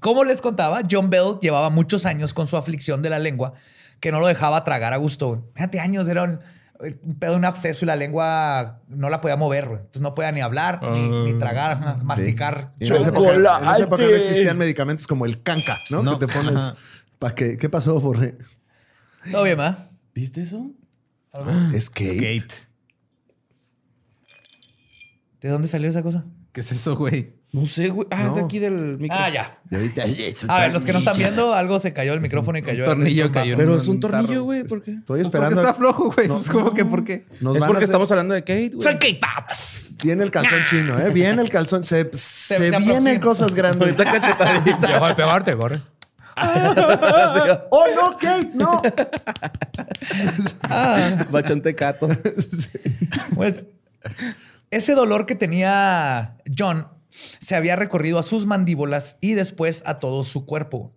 Como les contaba, John Bell llevaba muchos años con su aflicción de la lengua que no lo dejaba tragar a gusto. Fíjate, años era un, un pedo, un absceso y la lengua no la podía mover. güey. Entonces no podía ni hablar, ni, ni tragar, ajá, masticar. Y en, esa época, en esa época no existían medicamentos como el canca, ¿no? No. Que te pones para que. ¿Qué pasó, Borre? Todo bien, ¿verdad? ¿Viste eso? Es Kate. Kate. ¿De dónde salió esa cosa? ¿Qué es eso, güey? No sé, güey. Ah, es de No. aquí del micro. Ah, ya. Y ahorita es un A ver, los que no están viendo, algo se cayó del micrófono y cayó. Un tornillo el cayó. Pero es un tornillo, güey. ¿Por qué? Estoy Pues porque esperando. está flojo, güey. Pues como que, ¿por qué? Nos es van a porque hacer- estamos hablando de Kate, güey. Soy Kate Pats. Viene el calzón chino, ¿eh? Viene el calzón. Se, se vienen cosas grandes. Ahorita cachetadita. Dejó de pegarte, corre. ¡Oh, no, Kate! ¡No! Bachante cato. Pues ese dolor que tenía John se había recorrido a sus mandíbulas y después a todo su cuerpo.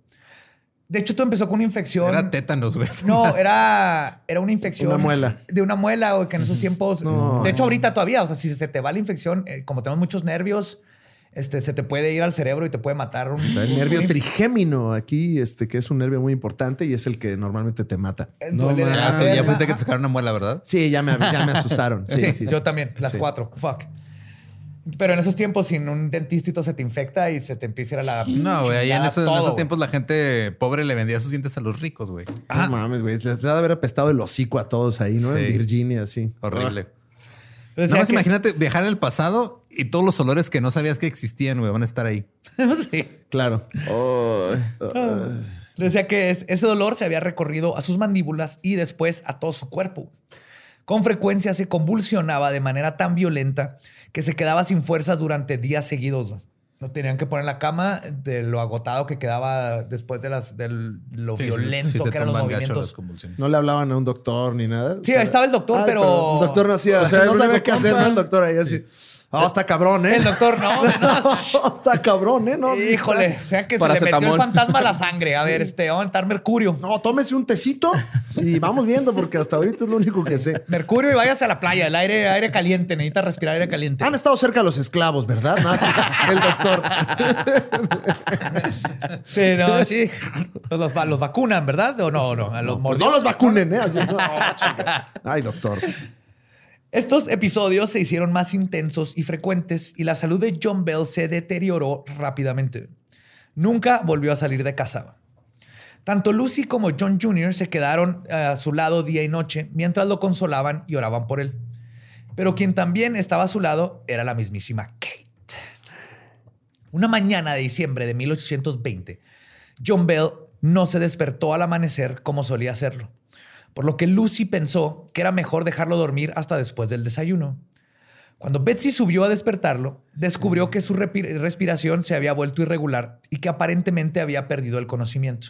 De hecho, todo empezó con una infección. Era tétanos, güey. No, era, era una infección. Una muela. De una muela, güey, que en esos tiempos. No. de hecho, ahorita todavía, o sea, si se te va la infección, eh, como tenemos muchos nervios, este, se te puede ir al cerebro y te puede matar. un- Está el nervio un- trigémino aquí, este, que es un nervio muy importante y es el que normalmente te mata. el duele de la Ya, ya fuiste que te sacaron una muela, ¿verdad? Sí, ya me, ya me asustaron. Sí, Sí, sí, yo sí. también, las Sí. cuatro. Fuck. Pero en esos tiempos, sin un dentistito se te infecta y se te empieza a ir a la. No, güey. Ahí en, esos- en tiempos la gente pobre le vendía sus dientes a los ricos, güey. No mames, güey. Les ha de haber apestado el hocico a todos ahí, ¿no? En. Virginia, así. Horrible. Decía Nada más que- imagínate viajar en el pasado y todos los olores que no sabías que existían, güey, van a estar ahí. sí. Claro. Oh, Decía que es- ese dolor se había recorrido a sus mandíbulas y después a todo su cuerpo. Con frecuencia se convulsionaba de manera tan violenta que se quedaba sin fuerzas durante días seguidos. Lo tenían que poner en la cama de lo agotado que quedaba después de, las, de lo violento que eran los movimientos. No le hablaban a un doctor ni nada. Sí, ahí estaba el doctor, pero- El doctor no hacía. O sea, no sabía qué hacer. ¿no? El doctor ahí así. Ah, está cabrón, ¿eh? El doctor, no, no. está cabrón, ¿eh? No, Híjole, o sea que se le metió el fantasma a la sangre. A ver, este, vamos a entrar mercurio. No, tómese un tecito y vamos viendo, porque hasta ahorita es lo único que sé. Mercurio y váyase a la playa, el aire, aire caliente, necesita respirar aire caliente. Han estado cerca los esclavos, ¿verdad? No, sí, el doctor. Sí, no, sí. Los, va- los vacunan, ¿verdad? O no, no, los Pues no los vacunen, ¿eh? Así, no. Ay, doctor. Estos episodios se hicieron más intensos y frecuentes y la salud de John Bell se deterioró rápidamente. Nunca volvió a salir de casa. Tanto Lucy como John Jr. se quedaron eh, a su lado día y noche mientras lo consolaban y oraban por él. Pero quien también estaba a su lado era la mismísima Kate. Una mañana de diciembre de 1820, John Bell no se despertó al amanecer como solía hacerlo, por lo que Lucy pensó que era mejor dejarlo dormir hasta después del desayuno. Cuando Betsy subió a despertarlo, descubrió que su respiración se había vuelto irregular y que aparentemente había perdido el conocimiento.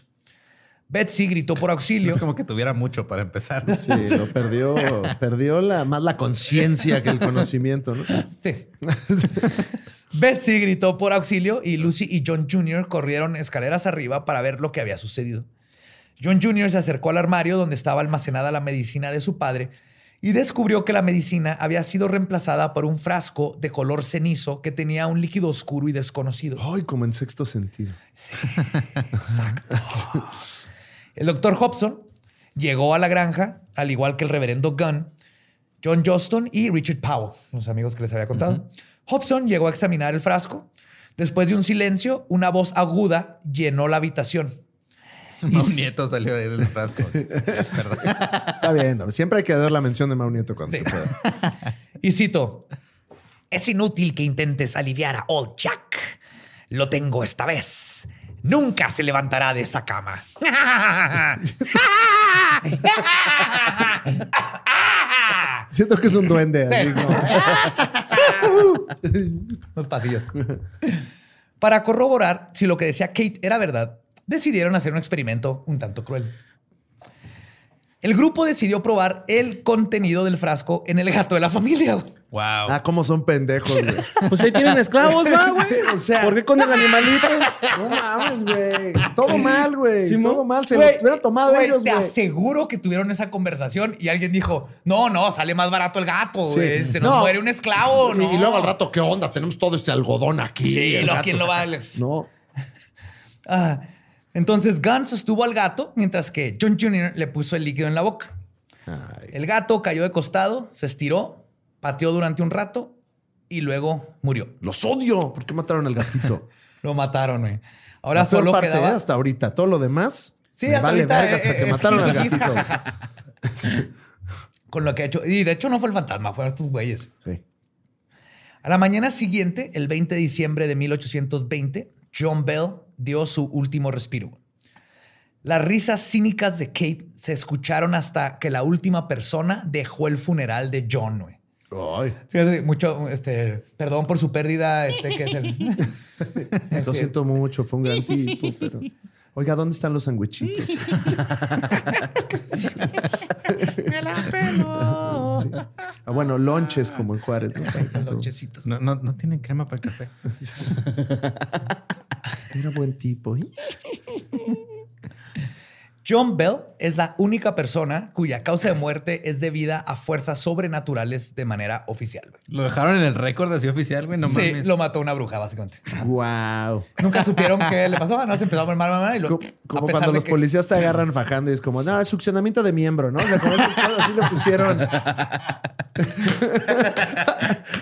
Betsy gritó por auxilio. es como que tuviera mucho para empezar. Sí, lo perdió, perdió la, más la conciencia que el conocimiento, ¿no? Sí. Betsy gritó por auxilio y Lucy y John Jr. corrieron escaleras arriba para ver lo que había sucedido. John Jr. se acercó al armario donde estaba almacenada la medicina de su padre y descubrió que la medicina había sido reemplazada por un frasco de color cenizo que tenía un líquido oscuro y desconocido. Ay, como en sexto sentido. El doctor Hobson llegó a la granja, al igual que el reverendo Gunn, John Johnston y Richard Powell, los amigos que les había contado. Hobson llegó a examinar el frasco. Después de un silencio, una voz aguda llenó la habitación. Un nieto salió de ahí del. Perdón. Está bien. Siempre hay que dar la mención de Mau Nieto cuando Sí. se pueda. Y cito, es inútil que intentes aliviar a Old Jack. Lo tengo esta vez. Nunca se levantará de esa cama. Siento que es un duende. Los pasillos. Para corroborar si lo que decía Kate era verdad, decidieron hacer un experimento un tanto cruel. El grupo decidió probar el contenido del frasco en el gato de la familia. Wow. Ah, cómo son pendejos, güey. Pues ahí tienen esclavos, va, güey. o sea- ¿Por qué con el animalito? No mames, güey. Todo mal, güey. Simón. Todo mal. Se Güey, lo hubieran tomado güey, ellos, Te güey. aseguro que tuvieron esa conversación y alguien dijo, no, no, sale más barato el gato, Sí. güey. Se nos No. muere un esclavo, Y- ¿no? Y luego al rato, ¿qué onda? Tenemos todo este algodón aquí. Sí, El lo, gato. ¿quién lo va a...? No. Ah, entonces Gunn sostuvo al gato mientras que John Jr. le puso el líquido en la boca. Ay. El gato cayó de costado, se estiró, pateó durante un rato y luego murió. Los odio. ¿Por qué mataron al gatito? Lo mataron, güey. Ahora La solo parte, quedaba... ¿eh? hasta ahorita. Todo lo demás. Sí, hasta vale ahorita, hasta eh, que eh, mataron al gatito. jajajas. Con lo que ha hecho. Y de hecho no fue el fantasma, fueron estos güeyes. Sí. A la mañana siguiente, el 20 de diciembre de 1820, John Bell dio su último respiro. Las risas cínicas de Kate se escucharon hasta que la última persona dejó el funeral de John. güey. Ay. Mucho, este, perdón por su pérdida, este, que es el... Lo siento mucho. Fue un gran tipo, pero... Oiga, ¿dónde están los sandwichitos? Sí. Ah, bueno, lonches como en Juárez. ¿no? Lonchecitos. No, no, no tienen crema para el café. Era buen tipo. John Bell es la única persona cuya causa de muerte es debida a fuerzas sobrenaturales de manera oficial. güey. Lo dejaron en el récord así oficial, güey. No sí, mames. lo mató una bruja, básicamente. Wow. Nunca supieron qué le pasó. No se empezó a poner mal, mal, mal, y lo, Como, cuando los que- policías te agarran fajando y es como, no, es succionamiento de miembro, ¿no? O sea, como así le pusieron.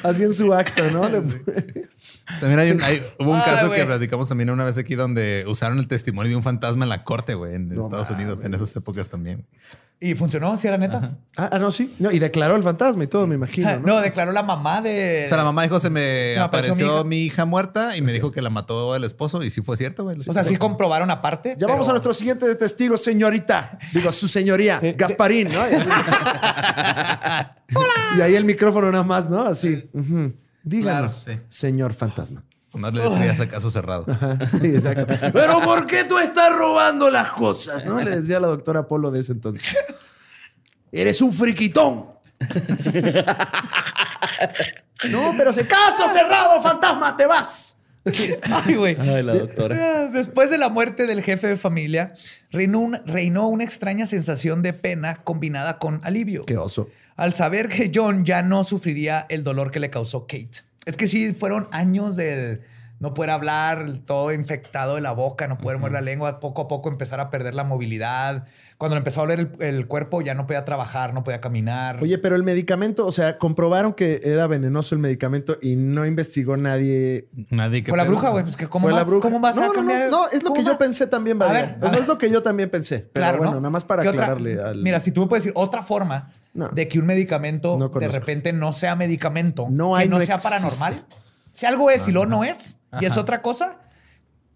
así en su acto, ¿no? También hay un, hay- hubo un Ay, caso que platicamos también una vez aquí donde usaron el testimonio de un fantasma en la corte, güey, en No Estados Unidos, en esas épocas también. Y funcionó, si era neta. Ah, ah, no, sí. No, y declaró el fantasma y todo, me imagino. No, No, declaró la mamá de. O sea, la mamá dijo, se me, Se me apareció apareció mi mi hija. muerta y me dijo que la mató el esposo. Y sí fue cierto, güey. O sea, sí comprobaron aparte. Ya vamos pero- a nuestro siguiente testigo, señorita. Digo, su señoría, Gasparín, ¿no? Y ahí el micrófono nada más, ¿no? Así. ujú. Díganos, Claro, sí. señor fantasma. No le decías a caso cerrado. Ajá, Sí, exacto. Pero ¿por qué tú estás robando las cosas? ¿No? Le decía la doctora Polo de ese entonces. Eres un friquitón. no, pero se caso cerrado, fantasma, te vas. Ay, güey. Ay, la doctora. Ah, Después de la muerte del jefe de familia, reinó una, reinó una extraña sensación de pena combinada con alivio. Qué oso. Al saber que John ya no sufriría el dolor que le causó Kate. Es que sí, fueron años de no poder hablar, todo infectado de la boca, no poder mover la lengua, poco a poco empezar a perder la movilidad. Cuando le empezó a doler el, el cuerpo, ya no podía trabajar, no podía caminar. Oye, pero el medicamento, o sea, comprobaron que era venenoso el medicamento y no investigó nadie. Nadie que fue la bruja, güey. Pues que ¿cómo, Fue vas, la bruja. ¿Cómo vas no, a cambiar? No, no, es lo ¿Cómo que yo pensé también, A Badía. ver, a Eso ver. es lo que yo también pensé. Pero Claro, bueno, ¿no? nada más para ¿Qué otra- aclararle al. Mira, si tú me puedes decir otra forma No. de que un medicamento No de repente no sea medicamento, No hay, que no, no sea existe. paranormal. Si algo es y luego no es, y es otra cosa,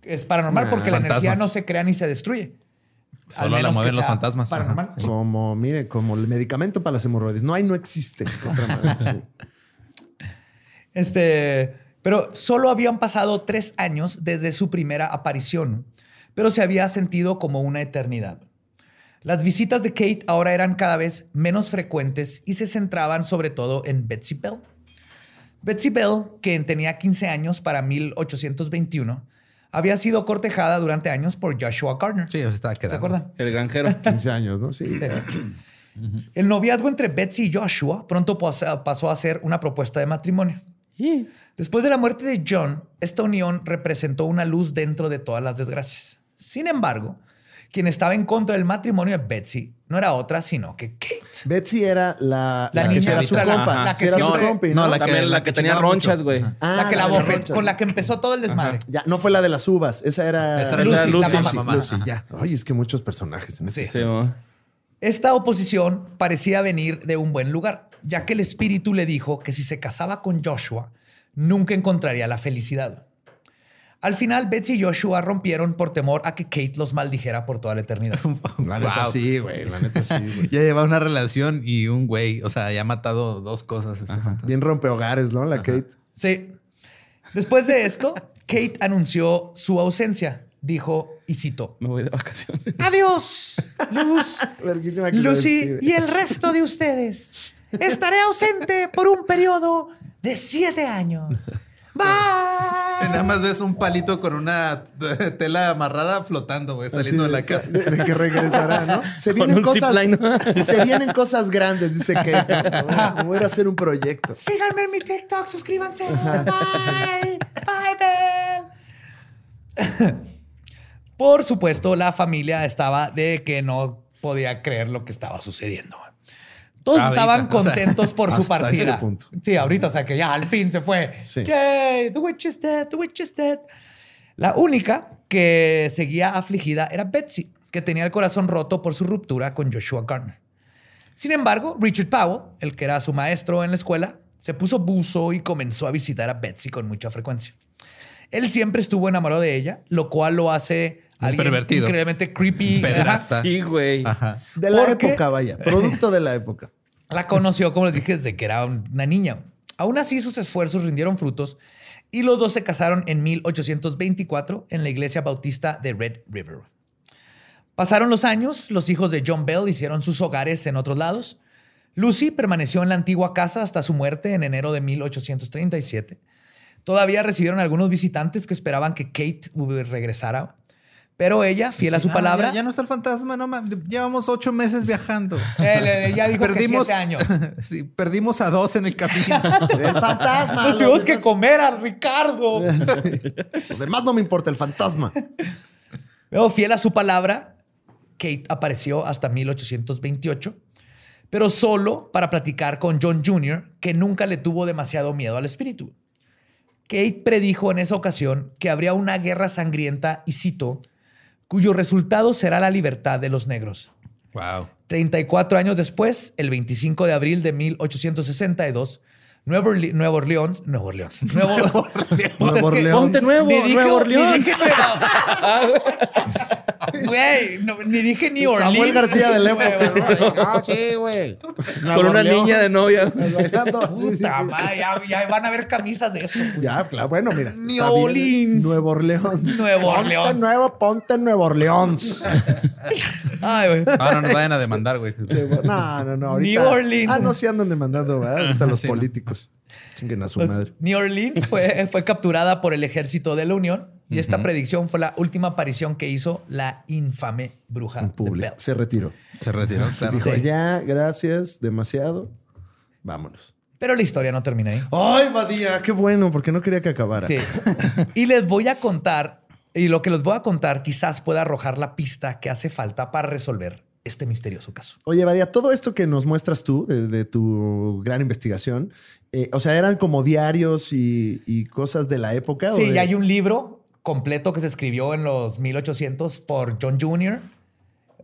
es paranormal Nah. porque la energía no se crea ni se destruye. Al Solo la menos mueven los fantasmas. Paranormal. Sí. Como, mire, como el medicamento para las hemorroides. No hay, no existe. Otra manera, sí. Este, pero solo habían pasado tres años desde su primera aparición, pero se había sentido como una eternidad. Las visitas de Kate ahora eran cada vez menos frecuentes y se centraban sobre todo en Betsy Bell. Betsy Bell, que tenía 15 años para 1821, había sido cortejada durante años por Joshua Gardner. Sí, se estaba ¿Se quedando. acuerdan? El granjero. 15 años, ¿no? Sí. El noviazgo entre Betsy y Joshua pronto pas- pasó a ser una propuesta de matrimonio. Después de la muerte de John, esta unión representó una luz dentro de todas las desgracias. Sin embargo, quien estaba en contra del matrimonio de Betsy no era otra sino que Kate. Betsy era la, La la que niña era su la- compa. la que era su compi, No, ¿no? la que, También la que tenía ronchas, güey. Ah, la que la las bofe- ronchas. con la que empezó todo el desmadre. Ya, no fue la de las uvas. Esa era, Esa era Lucy, Lucy, la Lucy, mamá. Lucy, Ajá. ya. Oye, es que muchos personajes en este. Sí. Esta oposición parecía venir de un buen lugar, ya que el espíritu le dijo que si se casaba con Joshua, nunca encontraría la felicidad. Al final, Betsy y Joshua rompieron por temor a que Kate los maldijera por toda la eternidad. La neta Wow. sí, güey. La neta sí, güey. Ya lleva una relación y un güey. O sea, ya ha matado dos cosas. Este. Bien rompehogares, ¿no? La Kate. Sí. Después de esto, Kate anunció su ausencia. Dijo, y citó, Me voy de vacaciones. Adiós, Luz, Lucy y el resto de ustedes. Estaré ausente por un periodo de siete años. Bye. nada más ves un palito con una tela amarrada flotando, güey, saliendo de la casa. De, de que regresará, ¿no? Se Con vienen un cosas. zipline. Se vienen cosas grandes, dice Kate. Me voy a hacer un proyecto. Síganme en mi TikTok, suscríbanse. Bye. Bye, Bell. Por supuesto, la familia estaba de que no podía creer lo que estaba sucediendo. Todos Ahorita, estaban o sea, contentos por su hasta partida. ese punto. Sí, ahorita, o sea que ya al fin se fue. Sí. Yay, the witch is dead, the witch is dead. La única que seguía afligida era Betsy, que tenía el corazón roto por su ruptura con Joshua Garner. Sin embargo, Richard Powell, el que era su maestro en la escuela, se puso buzo y comenzó a visitar a Betsy con mucha frecuencia. Él siempre estuvo enamorado de ella, lo cual lo hace alguien pervertido. increíblemente creepy. Ajá. Sí, güey. Ajá. De la época, vaya. Producto de la época. La conoció, como les dije, desde que era una niña. Aún así, sus esfuerzos rindieron frutos y los dos se casaron en 1824 en la iglesia bautista de Red River. Pasaron los años, los hijos de John Bell hicieron sus hogares en otros lados. Lucy permaneció en la antigua casa hasta su muerte en enero de 1837. Todavía recibieron algunos visitantes que esperaban que Kate regresara, pero ella, fiel a su Ah, palabra, Ya, ya no está el fantasma, no ma- Llevamos ocho meses viajando. él, eh, ya dijo perdimos que siete años. sí, perdimos a dos en el camino. El fantasma. Nos tuvimos que comer a Ricardo. Los demás no me importa, el fantasma. Luego, fiel a su palabra, Kate apareció hasta 1828, pero solo para platicar con John Jr., que nunca le tuvo demasiado miedo al espíritu. Kate predijo en esa ocasión que habría una guerra sangrienta, y cito, cuyo resultado será la libertad de los negros. wow. 34 años después, el 25 de abril de 1862, Nueva, Orle- Nueva Orleans, Nueva Orleans, Nuevo, que- Orleans. Ponte nuevo, ni ni Orleans. Güey, no, ni dije ni Orleans. Samuel García de Orleans. Ah, sí, güey. Con una niña de novia. Sí, sí, Puta sí. madre, ya, ya van a ver camisas de eso. Ya, claro. Bueno, mira. New. Orleans. Nuevo Orleans. Nuevo Ponte Orleans. nuevo, ponte Nuevo Orleans. Ay, güey. Ah, no nos vayan a demandar, güey. No, no, no. Ahorita. New Orleans. Ah, no, sí andan demandando, ¿verdad? Ahorita los Sí, no. políticos. Chinguen a su Pues, madre. New Orleans fue, fue capturada por el ejército de la Unión y esta predicción fue la última aparición que hizo la infame bruja En de. Se retiró. Se retiró. Se dijo, Sí. ya, gracias, demasiado. Vámonos. Pero la historia no termina ahí. Ay, Badía, qué bueno, porque no quería que acabara. Sí. Y les voy a contar, y lo que les voy a contar quizás pueda arrojar la pista que hace falta para resolver este misterioso caso. Oye, Badía, todo esto que nos muestras tú de, de tu gran investigación, eh, o sea, eran como diarios y, y cosas de la época. o Sí, de- y hay un libro completo que se escribió en los 1800 por John Jr.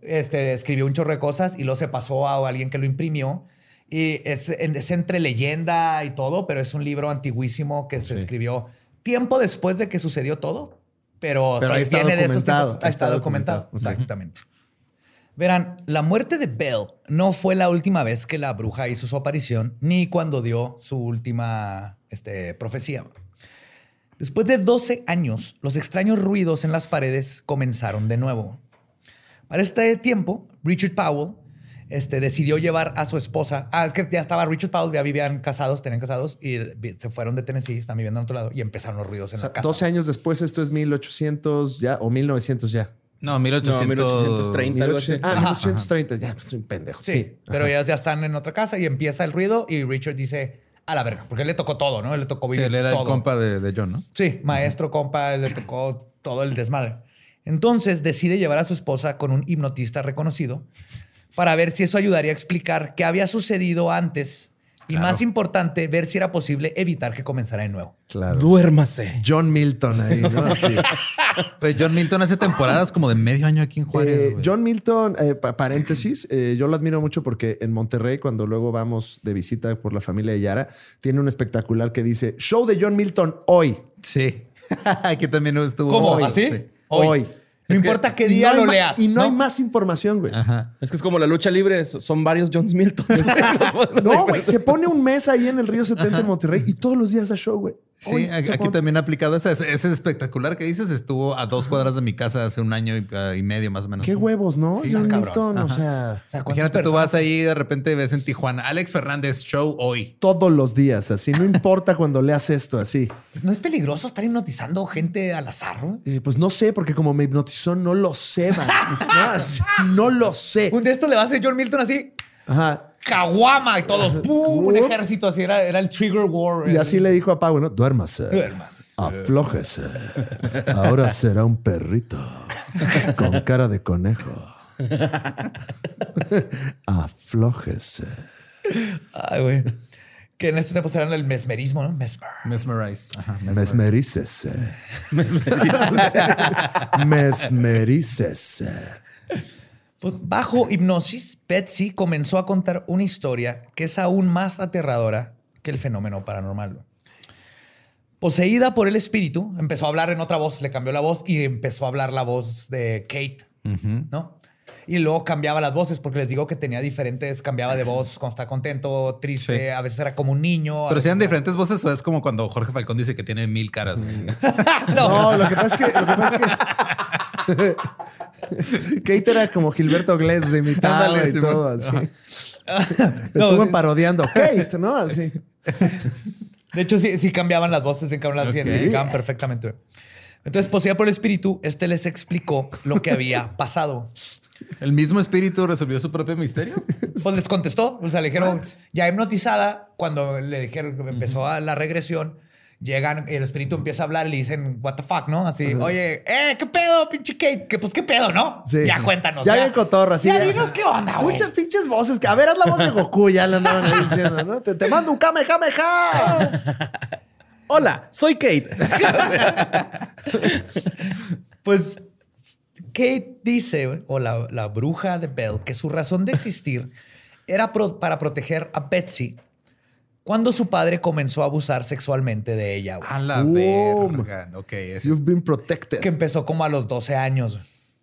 Este, escribió un chorro de cosas y luego se pasó a alguien que lo imprimió. Y es, es entre leyenda y todo, pero es un libro antiguísimo que se Sí. escribió tiempo después de que sucedió todo. Pero, Pero ahí está viene de esos documentado, tiempos. Ahí está documentado. documentado. Exactamente. Verán, la muerte de Bell no fue la última vez que la bruja hizo su aparición, ni cuando dio su última este, profecía. Después de 12 años, los extraños ruidos en las paredes comenzaron de nuevo. Para este tiempo, Richard Powell este, decidió llevar a su esposa. Ah, es que ya estaba Richard Powell, ya vivían casados, tenían casados y se fueron de Tennessee, están viviendo en otro lado y empezaron los ruidos en O sea, la casa. 12 años después, esto es 1800 ya, o 1900 ya. No, 1800. No, 1830. algo así. 1800 ah, 1830, ya, pues un pendejo. Sí, Sí, pero ya, ya están en otra casa y empieza el ruido y Richard dice a la verga, porque él le tocó todo, ¿no? Él le tocó Sí, vivir él era todo. el compa de, de John, ¿no? Sí, maestro, compa, le tocó todo el desmadre. Entonces decide llevar a su esposa con un hipnotista reconocido para ver si eso ayudaría a explicar qué había sucedido antes y más importante, ver si era posible evitar que comenzara de nuevo. Claro. Duérmase. John Milton ahí, ¿no? Así. Pues John Milton hace temporadas como de medio año aquí en Juárez. Eh. John Milton, eh, pa- paréntesis, eh, yo lo admiro mucho porque en Monterrey, cuando luego vamos de visita por la familia de Yara, tiene un espectacular que dice Show de John Milton hoy. Sí. aquí también estuvo. ¿Cómo? Hoy, ¿Así? sí. Hoy. No Es que- importa qué día no lo leas. Y no, hay más información, güey. Ajá. Es que es como la lucha libre, so- son varios Johns Milton. No, güey, se pone un mes ahí en el Río 70 en Monterrey y todos los días da show, güey. Sí, aquí también ha aplicado ese, ese espectacular que dices. Estuvo a dos cuadras de mi casa hace un año y, ah, y medio más o menos. Qué huevos, ¿no? Sí, John. Milton, o sea, O sea, ¿cuántas Imagínate, tú personas? vas ahí y de repente ves en Tijuana, Alex Fernández Show hoy. todos los días, así. No importa cuando leas esto, así. ¿No es peligroso estar hipnotizando gente al azar? ¿no? Eh, pues no sé, porque como me hipnotizó, no lo sé, man. No, así, no lo sé. Un de estos le va a hacer John Milton así, Ajá. Caguama y todos, ¡pum! Un Uf. ejército así, era, era el Trigger War. Y así le dijo a Pau, ¿no? Duérmase. Duérmase. Aflójese. Ahora será un perrito con cara de conejo. Aflójese. Ay, güey. Que en estos tiempos eran el mesmerismo, ¿no? Mesmer. Mesmerize. Ajá, mesmerize. Mesmerícese. Mesmerícese. Pues bajo hipnosis, Betsy comenzó a contar una historia que es aún más aterradora que el fenómeno paranormal. Poseída por el espíritu, empezó a hablar en otra voz, le cambió la voz y empezó a hablar la voz de Kate, ¿no? Y luego cambiaba las voces, porque les digo que tenía diferentes, cambiaba de voz cuando está contento, triste, Sí. a veces era como un niño. Pero si eran veces diferentes voces o es como cuando Jorge Falcón dice que tiene mil caras. No, lo que pasa es que, lo que, pasa es que Kate era como Gilberto Glés, se imitaba Ándale, y Simón. todo así. No, Estuvo sí. parodiando. Kate, ¿no? Así. De hecho, sí, sí cambiaban las voces, bien cabrón, las Ok. identificaban perfectamente. Entonces, poseída por el espíritu, este les explicó lo que había pasado. ¿El mismo espíritu resolvió su propio misterio? Pues les contestó, o sea, le dijeron, ya hipnotizada, cuando le dijeron que empezó a la regresión, llegan, el espíritu empieza a hablar y le dicen, what the fuck, ¿no? Así, oye, eh, ¿qué pedo, pinche Kate? ¿Qué, pues, ¿qué pedo, no? Sí. Ya cuéntanos. Ya bien cotorro, así. Ya ya. dinos qué onda, güey. Muchas pinches voces. que- A ver, haz la voz de Goku. Ya la andaban ahí diciendo, ¿no? Te, te mando un Kamehameha. Hola, soy Kate. Pues Kate dice, o la, la bruja de Bell, que su razón de existir era pro- para proteger a Betsy cuando su padre comenzó a abusar sexualmente de ella, güey. A la verga. Ok, ese- You've been protected. que empezó como a los 12 años.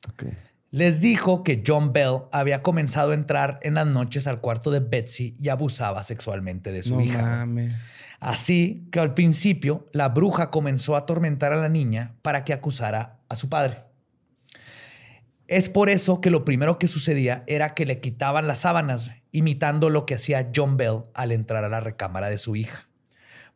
Ok. Les dijo que John Bell había comenzado a entrar en las noches al cuarto de Betsy y abusaba sexualmente de su No hija. mames. Así que al principio la bruja comenzó a atormentar a la niña para que acusara a su padre. Es por eso que lo primero que sucedía era que le quitaban las sábanas, imitando lo que hacía John Bell al entrar a la recámara de su hija,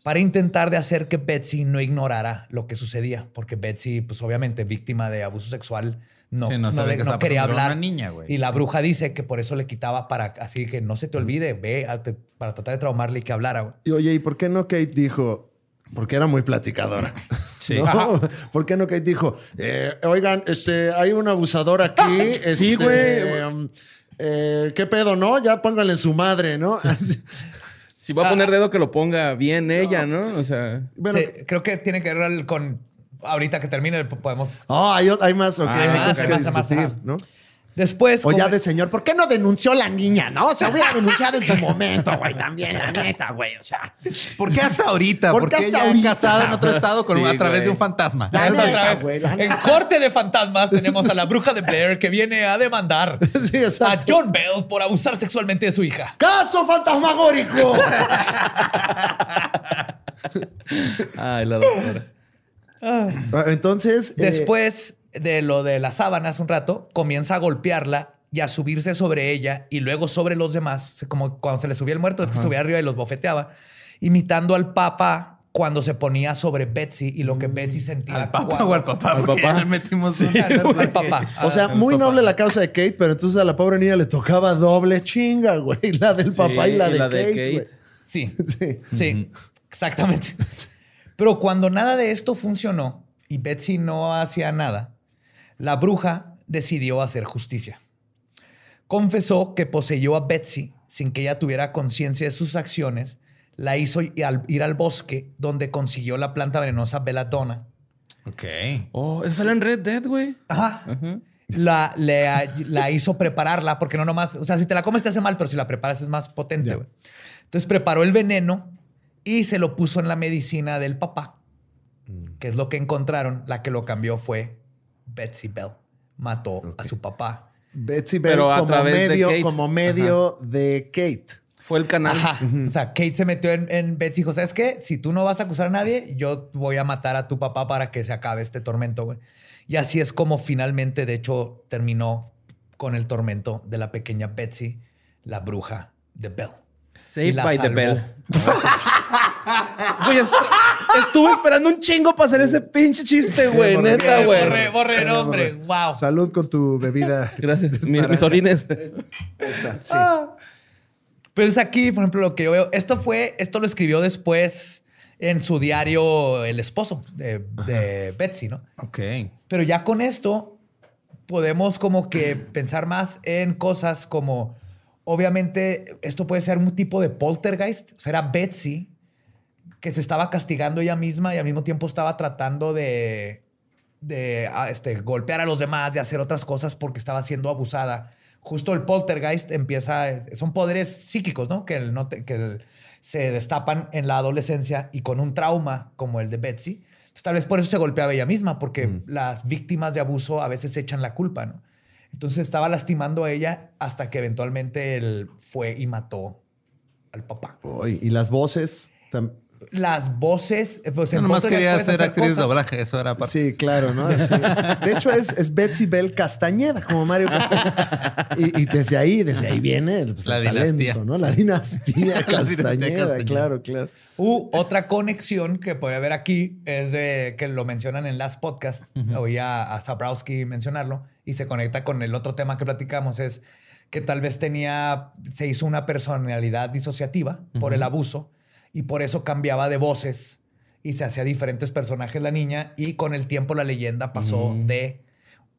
para intentar de hacer que Betsy no ignorara lo que sucedía, porque Betsy, pues obviamente víctima de abuso sexual, no, Sí, no no, sabía de- qué no estaba quería hablar. una niña, güey. Y la bruja dice que por eso le quitaba para así que no se te olvide, ve a te- para tratar de traumarle y que hablara. Y oye, ¿y por qué no Kate dijo? Porque era muy platicadora. Sí. ¿No? ¿Por qué no Kate dijo? eh, oigan, este, hay un abusador aquí. este, Sí, güey. um, eh, ¿Qué pedo, no? Ya pónganle su madre, ¿no? Si va a poner dedo, que lo ponga bien ella, ¿no? O sea. Bueno, Sí, creo que tiene que ver con ahorita que termine podemos Oh, hay, hay más, ok. Ah, hay más, que hay más, hay más, discutir, ajá. ¿no? Después, O ya de señor, ¿por qué no denunció la niña? No, se hubiera denunciado en su momento, güey, también, la neta, güey. O sea, ¿Por qué hasta ahorita? ¿Por ¿Por qué hasta ahorita? casada en otro estado con, Sí, a través güey. de un fantasma? La Esta neta, otra vez, güey, la en neta. corte de fantasmas tenemos a la bruja de Blair que viene a demandar Sí, a. John Bell por abusar sexualmente de su hija. ¡Caso fantasmagórico! Ay, la doctora. Entonces. eh, Después de lo de las sábanas un rato, comienza a golpearla y a subirse sobre ella y luego sobre los demás, como cuando se le subía el muerto, este subía arriba y los bofeteaba, imitando al papa cuando se ponía sobre Betsy y lo que Betsy sentía. ¿Al papa cuando- o al papá? Al Porque papá. ya le metimos Sí, al papá. O sea, Al muy papá. noble la causa de Kate, pero entonces a la pobre niña le tocaba doble chinga, güey. La del Sí, papá y la de y la de Kate, Kate. güey. Sí. Sí. Sí, exactamente. Pero cuando nada de esto funcionó y Betsy no hacía nada, la bruja decidió hacer justicia. Confesó que poseyó a Betsy sin que ella tuviera conciencia de sus acciones, la hizo ir al, ir al bosque donde consiguió la planta venenosa belladonna. Ok. Oh, eso sale en Red Dead, güey. Ajá. La, le- la hizo prepararla, porque no nomás, o sea, si te la comes te hace mal, pero si la preparas es más potente, güey. Entonces preparó el veneno y se lo puso en la medicina del papá, que es lo que encontraron. La que lo cambió fue Betsy Bell. Mató a su papá. Betsy Bell Pero a como través de medio, Kate. como medio de Kate. Fue el canal. Ajá. O sea, Kate se metió en, en Betsy y dijo, ¿sabes qué? Si tú no vas a acusar a nadie, yo voy a matar a tu papá para que se acabe este tormento, güey. Y así es como finalmente, de hecho, terminó con el tormento de la pequeña Betsy, la bruja de Bell. Saved by the. Bell. estuve esperando un chingo para hacer ese pinche chiste, güey. Neta, güey. Borré nombre. Wow. Salud con tu bebida. Gracias. Mis, mis orines. Sí. Pero es aquí, por ejemplo, lo que yo veo. Esto fue, esto lo escribió después en su diario el esposo de, de Betsy, ¿no? Ok. Pero ya con esto podemos como que pensar más en cosas como, obviamente, esto puede ser un tipo de poltergeist. O sea, era Betsy que se estaba castigando ella misma y al mismo tiempo estaba tratando de, de ah, este, golpear a los demás y hacer otras cosas porque estaba siendo abusada. Justo el poltergeist empieza, son poderes psíquicos, ¿no? Que, el- no te- que el- se destapan en la adolescencia y con un trauma como el de Betsy. Entonces, tal vez por eso se golpeaba ella misma, porque las víctimas de abuso a veces echan la culpa, ¿no? Entonces estaba lastimando a ella hasta que eventualmente él fue y mató al papá. Y las voces. Las voces, eh, pues en nomás quería ser hacer actriz de doblaje. Eso era parte. Sí, claro, ¿no? Así. De hecho, es, es Betsy Bell Castañeda, como Mario Castañeda. Y, y desde ahí, desde ahí viene pues, La el talento, dinastía. ¿no? La dinastía La dinastía Castañeda, claro, claro. Uh, otra conexión que podría haber aquí es de que lo mencionan en Last Podcast. Oí a, a Zabrowski mencionarlo y se conecta con el otro tema que platicamos. Es que tal vez tenía, se hizo una personalidad disociativa por el abuso y por eso cambiaba de voces y se hacía diferentes personajes la niña. Y con el tiempo la leyenda pasó de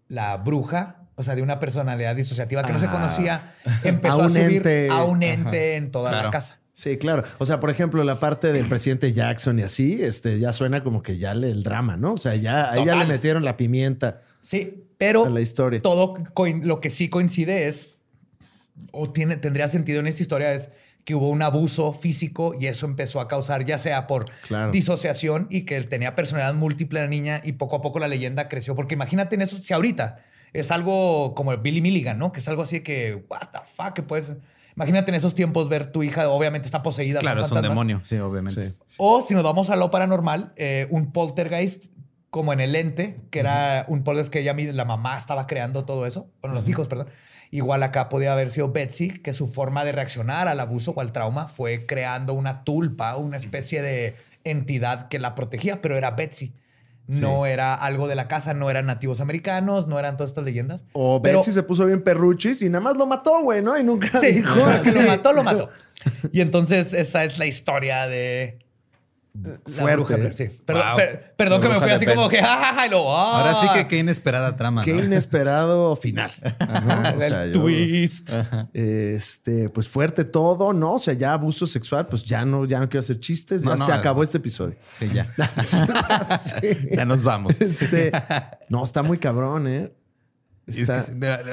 la bruja. O sea, de una personalidad disociativa que no se conocía, empezó A a, un subir ente. a un ente en toda la casa. Sí, claro. O sea, por ejemplo, la parte del presidente Jackson y así, este, ya suena como que ya le, el drama, ¿no? O sea, ya, ahí ya le metieron la pimienta Sí, pero a la historia. todo lo que sí coincide es, o tiene, tendría sentido en esta historia, es que hubo un abuso físico y eso empezó a causar, ya sea por Claro. disociación y que él tenía personalidad múltiple la niña y poco a poco la leyenda creció. Porque imagínate en eso, si ahorita es algo como el Billy Milligan, ¿no? Que es algo así de que, what the fuck, que puedes. Imagínate en esos tiempos ver tu hija, obviamente está poseída. Claro, es un demonio. Sí, obviamente. Sí. O si nos vamos a lo paranormal, eh, un poltergeist como en el ente, que era un poltergeist que ella, la mamá estaba creando todo eso, bueno, los hijos, perdón. Igual acá podía haber sido Betsy, que su forma de reaccionar al abuso o al trauma fue creando una tulpa, una especie de entidad que la protegía, pero era Betsy. No era algo de la casa, no eran nativos americanos, no eran todas estas leyendas. O Pero- Betsy se puso bien perruchis y nada más lo mató, güey, ¿no? Y nunca Sí, dijo. si lo mató, lo mató. Y entonces esa es la historia de Fuerte. bruja Blair, sí. Perdón, Wow. per- perdón La que me fui así como que jajaja ah, Ahora sí que qué inesperada trama. Qué ¿no? inesperado final. ¿no? O el sea, yo- twist. Este, pues fuerte todo, ¿no? O sea, ya abuso sexual, pues ya no, ya no quiero hacer chistes, ya No, se acabó este episodio. Sí, ya. Sí. Ya nos vamos. Este, no, está muy cabrón, ¿eh? Es que,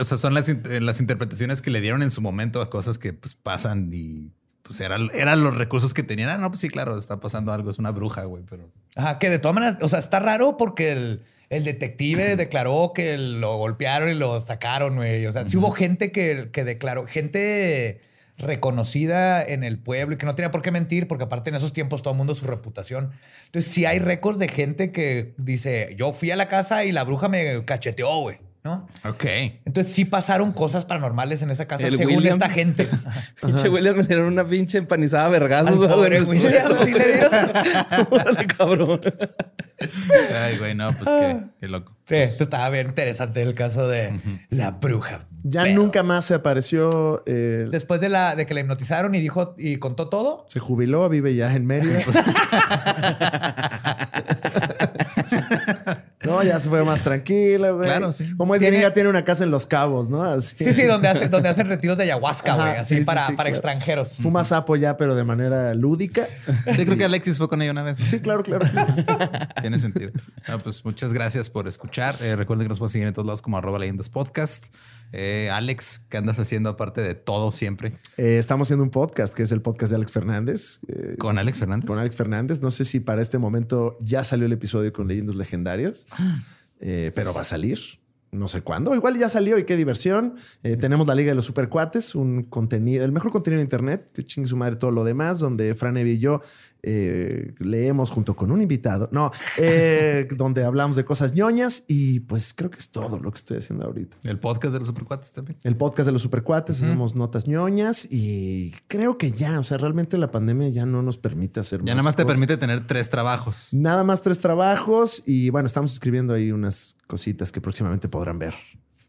o sea, son las, in- las interpretaciones que le dieron en su momento a cosas que pues, pasan y pues eran, eran los recursos que tenían. Ah, no, pues sí, claro, está pasando algo, es una bruja, güey, pero Ajá, que de todas maneras, o sea, está raro porque el, el detective declaró que lo golpearon y lo sacaron, güey. O sea, sí hubo gente que, que declaró, gente reconocida en el pueblo y que no tenía por qué mentir, porque aparte en esos tiempos todo el mundo su reputación. Entonces, sí hay récords de gente que dice, yo fui a la casa y la bruja me cacheteó, güey, ¿no? Ok. Entonces, sí pasaron cosas paranormales en esa casa, El según William. esta gente. Pinche William me dieron una pinche empanizada vergazos, William, sí le dieron. Órale, cabrón. Ay, güey, no, pues qué, qué loco. Sí, esto estaba bien interesante el caso de la bruja. Ya nunca más se apareció. eh, Después de la de que la hipnotizaron y dijo y contó todo. se jubiló, vive ya en Mérida. no, ya se fue más tranquila, güey. Claro, sí. Como es Tiene- gringa, tiene una casa en Los Cabos, ¿no? Así. Sí, sí, donde hacen, donde hacen retiros de ayahuasca, Ajá, güey, así sí, sí, para, sí, para claro. extranjeros. Fuma sapo ya, pero de manera lúdica. Sí, creo que Alexis fue con ella una vez. ¿no? Sí, claro, claro. Tiene sentido. Ah, pues muchas gracias por escuchar. Eh, recuerden que nos pueden seguir en todos lados como arroba leyendas podcast. Eh, Alex, ¿qué andas haciendo aparte de todo siempre? Eh, estamos haciendo un podcast, que es el podcast de Alex Fernández. eh, Con Alex Fernández. con Alex Fernández. No sé si para este momento ya salió el episodio con leyendas legendarias, pero va a salir. No sé cuándo. Igual ya salió y qué diversión. Tenemos la Liga de los Supercuates, un contenido, el mejor contenido de Internet, que chingue su madre todo lo demás, donde Fran Evia y yo eh, leemos junto con un invitado. No, eh, donde hablamos de cosas ñoñas y pues creo que es todo lo que estoy haciendo ahorita. El podcast de los supercuates también. El podcast de los supercuates, hacemos notas ñoñas y creo que ya, o sea, realmente la pandemia ya no nos permite hacer Ya nada más te permite tener tres trabajos. Nada más tres trabajos y bueno, estamos escribiendo ahí unas cositas que próximamente podrán ver,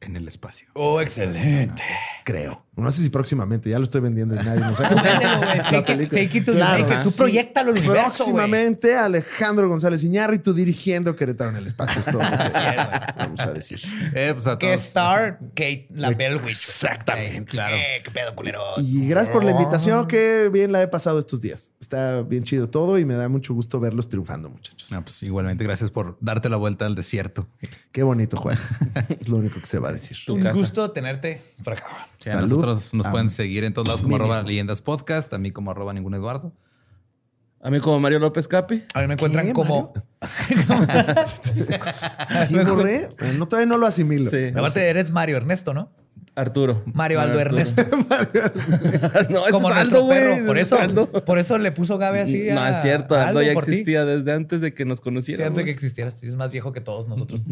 En el espacio. Oh, excelente. creo. No sé si próximamente, ya lo estoy vendiendo y nadie nos Tú véndelo, güey. Fake. Tú proyectalo al universo. Próximamente Alejandro González Iñárritu dirigiendo Querétaro en el espacio. Es todo lo que vamos a decir. Eh, pues a Que. Star Kate la. Exactamente, claro. ¿Qué pedo, culeros? Y gracias por la invitación, que bien la he pasado estos días. Está bien chido todo y me da mucho gusto verlos triunfando, muchachos. No, pues igualmente gracias por darte la vuelta al desierto. Qué bonito, Juan. es lo único que se va a decir. Tu Un casa. gusto tenerte por acá. Sí, a nosotros nos A pueden seguir en todos lados como arroba mismo. leyendas podcast, a mí como arroba ningún Eduardo. A mí como Mario López Capi. A mí me encuentran ¿Qué, como. ¿Y borré? No, todavía no lo asimilo. Sí. Aparte, eres Mario Ernesto, ¿no? Arturo. Mario Aldo Arturo. Ernesto. no, ese como es nuestro Aldo, perro. Por eso, Aldo. por eso le puso Gabe así. No, a- es cierto. Aldo ya ti. existía desde antes de que nos Sí, conociéramos. antes de que existieras. Sí, Es más viejo que todos nosotros.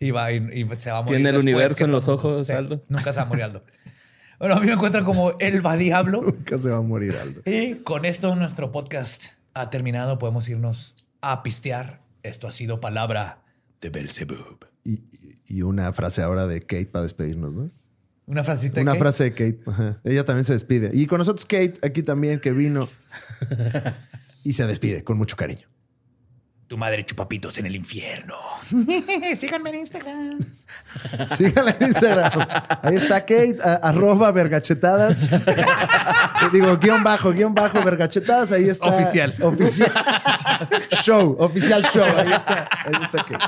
y, va, y, y se va a morir. Tiene el universo en los ojos, nosotros. Sí, Aldo. Nunca se va a morir Aldo. Bueno, a mí me encuentran como el va diablo. Nunca se va a morir Aldo. Y con esto nuestro podcast ha terminado. Podemos irnos a pistear. Esto ha sido palabra de Belzebub. Y, y una frase ahora de Kate para despedirnos, ¿no? Una frasita Una que- frase de Kate. Ajá. Ella también se despide. Y con nosotros Kate aquí también que vino y se despide con mucho cariño. Tu madre chupapitos en el infierno. Síganme en Instagram. Síganla en Instagram. Ahí está Kate, a- arroba vergachetadas. Digo, guion bajo, guion bajo, vergachetadas. Ahí está. Oficial. Oficial. show, oficial show. Ahí está. Ahí está Kate.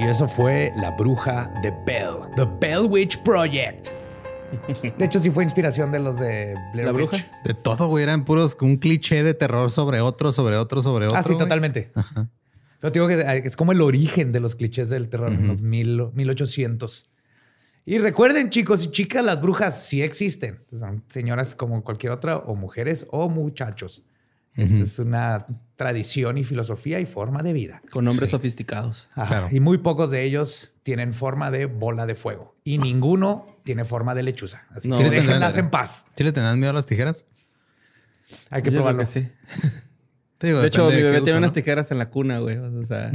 Y eso fue La Bruja de Bell. The Bell Witch Project. De hecho, sí fue inspiración de los de Blair ¿La Witch. bruja? De todo, güey, eran puros un cliché de terror sobre otro, sobre otro, sobre otro. Ah, sí, güey. totalmente. Yo te digo que es como el origen de los clichés del terror en los mil, 1800. Y recuerden, chicos y chicas, las brujas sí existen. Son señoras como cualquier otra, o mujeres o muchachos. Esta es una tradición y filosofía y forma de vida. Con nombres sofisticados. Ajá. Claro. Y muy pocos de ellos tienen forma de bola de fuego. Y ninguno tiene forma de lechuza. Así No. que Sí, déjenlas tendrán- en paz. ¿Sí le tenían miedo a las tijeras? Hay que Yo probarlo. que sí. Te digo, De hecho, mi bebé uso, tiene ¿no? unas tijeras en la cuna, güey. O sea.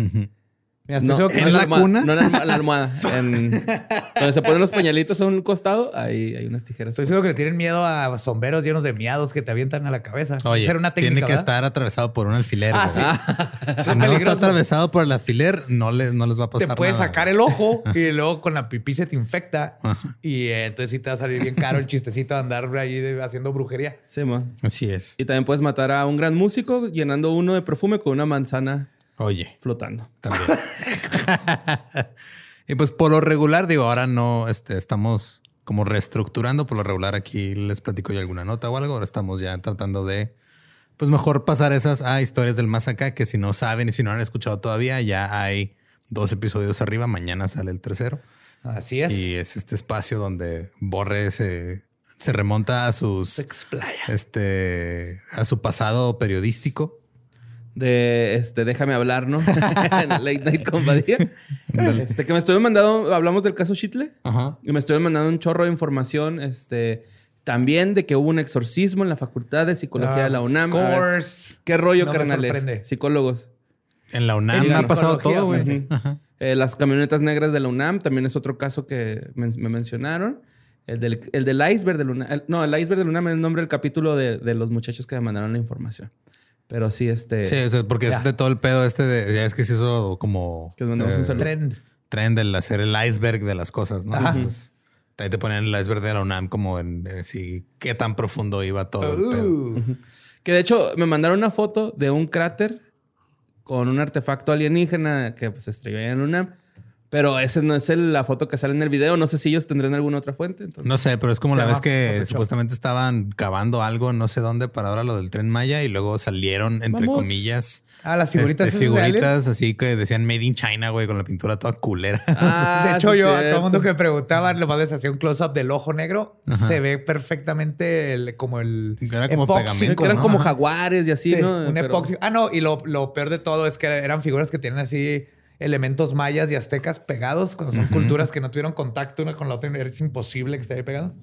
Mira, estoy seguro que ¿En no la cuna? No en la, alma- en la almohada. En, donde se ponen los pañalitos a un costado, ahí hay unas tijeras. Estoy seguro que le tienen miedo a sombreros llenos de miados que te avientan a la cabeza. Oye, era una técnica, tiene que ¿verdad? estar atravesado por un alfiler. Ah, sí. Si no está atravesado por el alfiler, no les, no les va a Te pasar puede nada. sacar el ojo y luego con la pipí se te infecta. Y eh, entonces sí te va a salir bien caro el chistecito de andar ahí de- haciendo brujería. Sí, man. Así es. Y también puedes matar a un gran músico llenando uno de perfume con una manzana Oye, flotando. también. y pues por lo regular, digo, ahora no este, estamos como reestructurando. Por lo regular, aquí les platico yo alguna nota o algo. Ahora estamos ya tratando de, pues mejor pasar esas a historias del más acá, que si no saben y si no han escuchado todavía, ya hay dos episodios arriba. Mañana sale el tercero. Así es. Y es este espacio donde Borre se, se remonta a sus Se explaya. este a su pasado periodístico. De este, déjame hablar, ¿no? en Late Night Compadía. este, que me estuvieron mandando, hablamos del caso Shitle. Ajá. Y me estuvieron mandando un chorro de información. Este, también de que hubo un exorcismo en la Facultad de Psicología de la UNAM. Of course. ¿Qué rollo, No carnales? Psicólogos. En la UNAM ha pasado todo, güey. Eh, las camionetas negras de la UNAM también es otro caso que me mencionaron. El del, el del iceberg de la UNAM. el- no, el iceberg de la UNAM es el nombre del capítulo de, de los muchachos que me mandaron la información. Pero sí, este. Sí, o sea, porque Ya. es de todo el pedo este de. Ya es que se hizo como. Que mandamos un saludo. Trend. Trend el hacer el iceberg de las cosas, ¿no? Ajá. Entonces, ahí te ponen el iceberg de la UNAM como en eh, sí, qué tan profundo iba todo el pedo. Uh. Que de hecho me mandaron una foto de un cráter con un artefacto alienígena que pues, se estrelló allá en la UNAM. Pero esa no es el- la foto que sale en el video. No sé si ellos tendrán alguna otra fuente. entonces- No sé, pero es como la vez que Photoshop. supuestamente estaban cavando algo, no sé dónde, para ahora lo del tren Maya y luego salieron, entre comillas, Ah, las figuritas. este, figuritas así que decían Made in China, güey, con la pintura toda culera. Ah, de hecho, sí, yo a todo el mundo que me preguntaba, nomás les hacía un close-up del ojo negro. Se ve perfectamente el- como el Era como epoxi. pegamento, Que eran ¿no? como jaguares y así, Sí, ¿no? un Pero- epoxi. Ah, no, y lo, lo peor de todo es que eran figuras que tienen así elementos mayas y aztecas pegados, cuando son culturas que no tuvieron contacto una con la otra, es imposible que esté ahí pegado.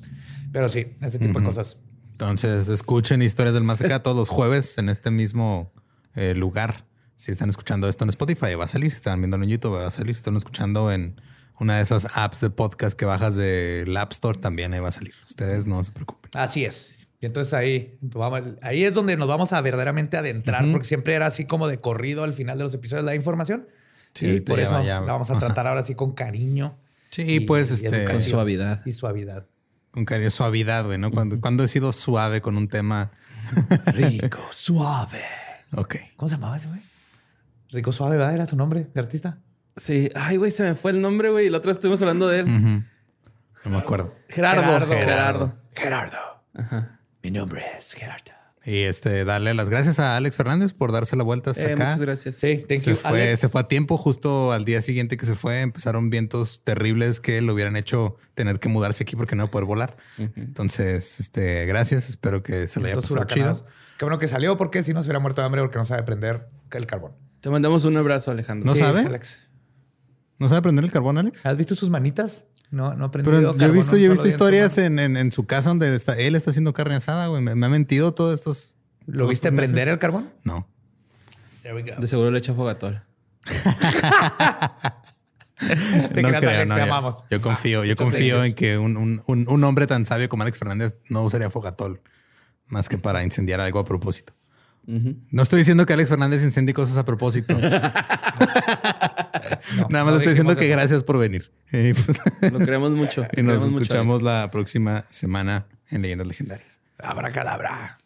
Pero sí, ese tipo de cosas. Entonces, escuchen historias del más acá todos los jueves en este mismo eh, lugar. Si están escuchando esto en Spotify, va a salir. Si están viéndolo en YouTube, va a salir. Si están escuchando en una de esas apps de podcast que bajas del App Store, también ahí va a salir. Ustedes no se preocupen. Así es. Y entonces ahí, vamos- ahí es donde nos vamos a verdaderamente adentrar, porque siempre era así como de corrido al final de los episodios la información. Sí, y por eso ya- la vamos a tratar ahora sí con cariño. Sí, y pues este, Con suavidad. Y suavidad. con cariño, suavidad, güey, ¿no? Cuando, cuando he sido suave con un tema. Rico, suave. Ok. ¿Cómo se llamaba ese güey? Rico Suave, ¿verdad? Era su nombre de artista. Sí. Ay, güey, se me fue el nombre, güey. Y la otra vez estuvimos hablando de él. No me acuerdo. Gerardo. Gerardo. Gerardo. Gerardo. Ajá. Mi nombre es Gerardo. Y este, darle las gracias a Alex Fernández por darse la vuelta hasta Eh, acá. muchas gracias. Sí, thank se you, fue, Alex. se fue a tiempo, justo al día siguiente que se fue, empezaron vientos terribles que lo hubieran hecho tener que mudarse aquí porque no iba a poder volar. Entonces, este, gracias. Espero que se le haya pasado chido. Qué bueno que salió porque si no se hubiera muerto de hambre porque no sabe prender el carbón. Te mandamos un abrazo, Alejandro. ¿No Sí, sabe? Alex. ¿No sabe prender el carbón, Alex? ¿Has visto sus manitas? No, no aprendió Pero yo he visto, yo he visto historias en, en- en su casa donde está, él está haciendo carne asada, güey. Me, me ha mentido todos estos. ¿Lo todos viste estos meses. prender el carbón? No. There we go. De seguro le echa fogatol. Te no creo, Alex, no, te yo- amamos. Yo confío, yo confío en que un, un- un- un hombre tan sabio como Alex Fernández no usaría fogatol más que para incendiar algo a propósito. No estoy diciendo que Alex Fernández incendie cosas a propósito. Nada más no estoy diciendo que gracias por venir. Pues, Lo queremos mucho. y nos mucho, escuchamos la próxima semana en Leyendas Legendarias. Abracadabra.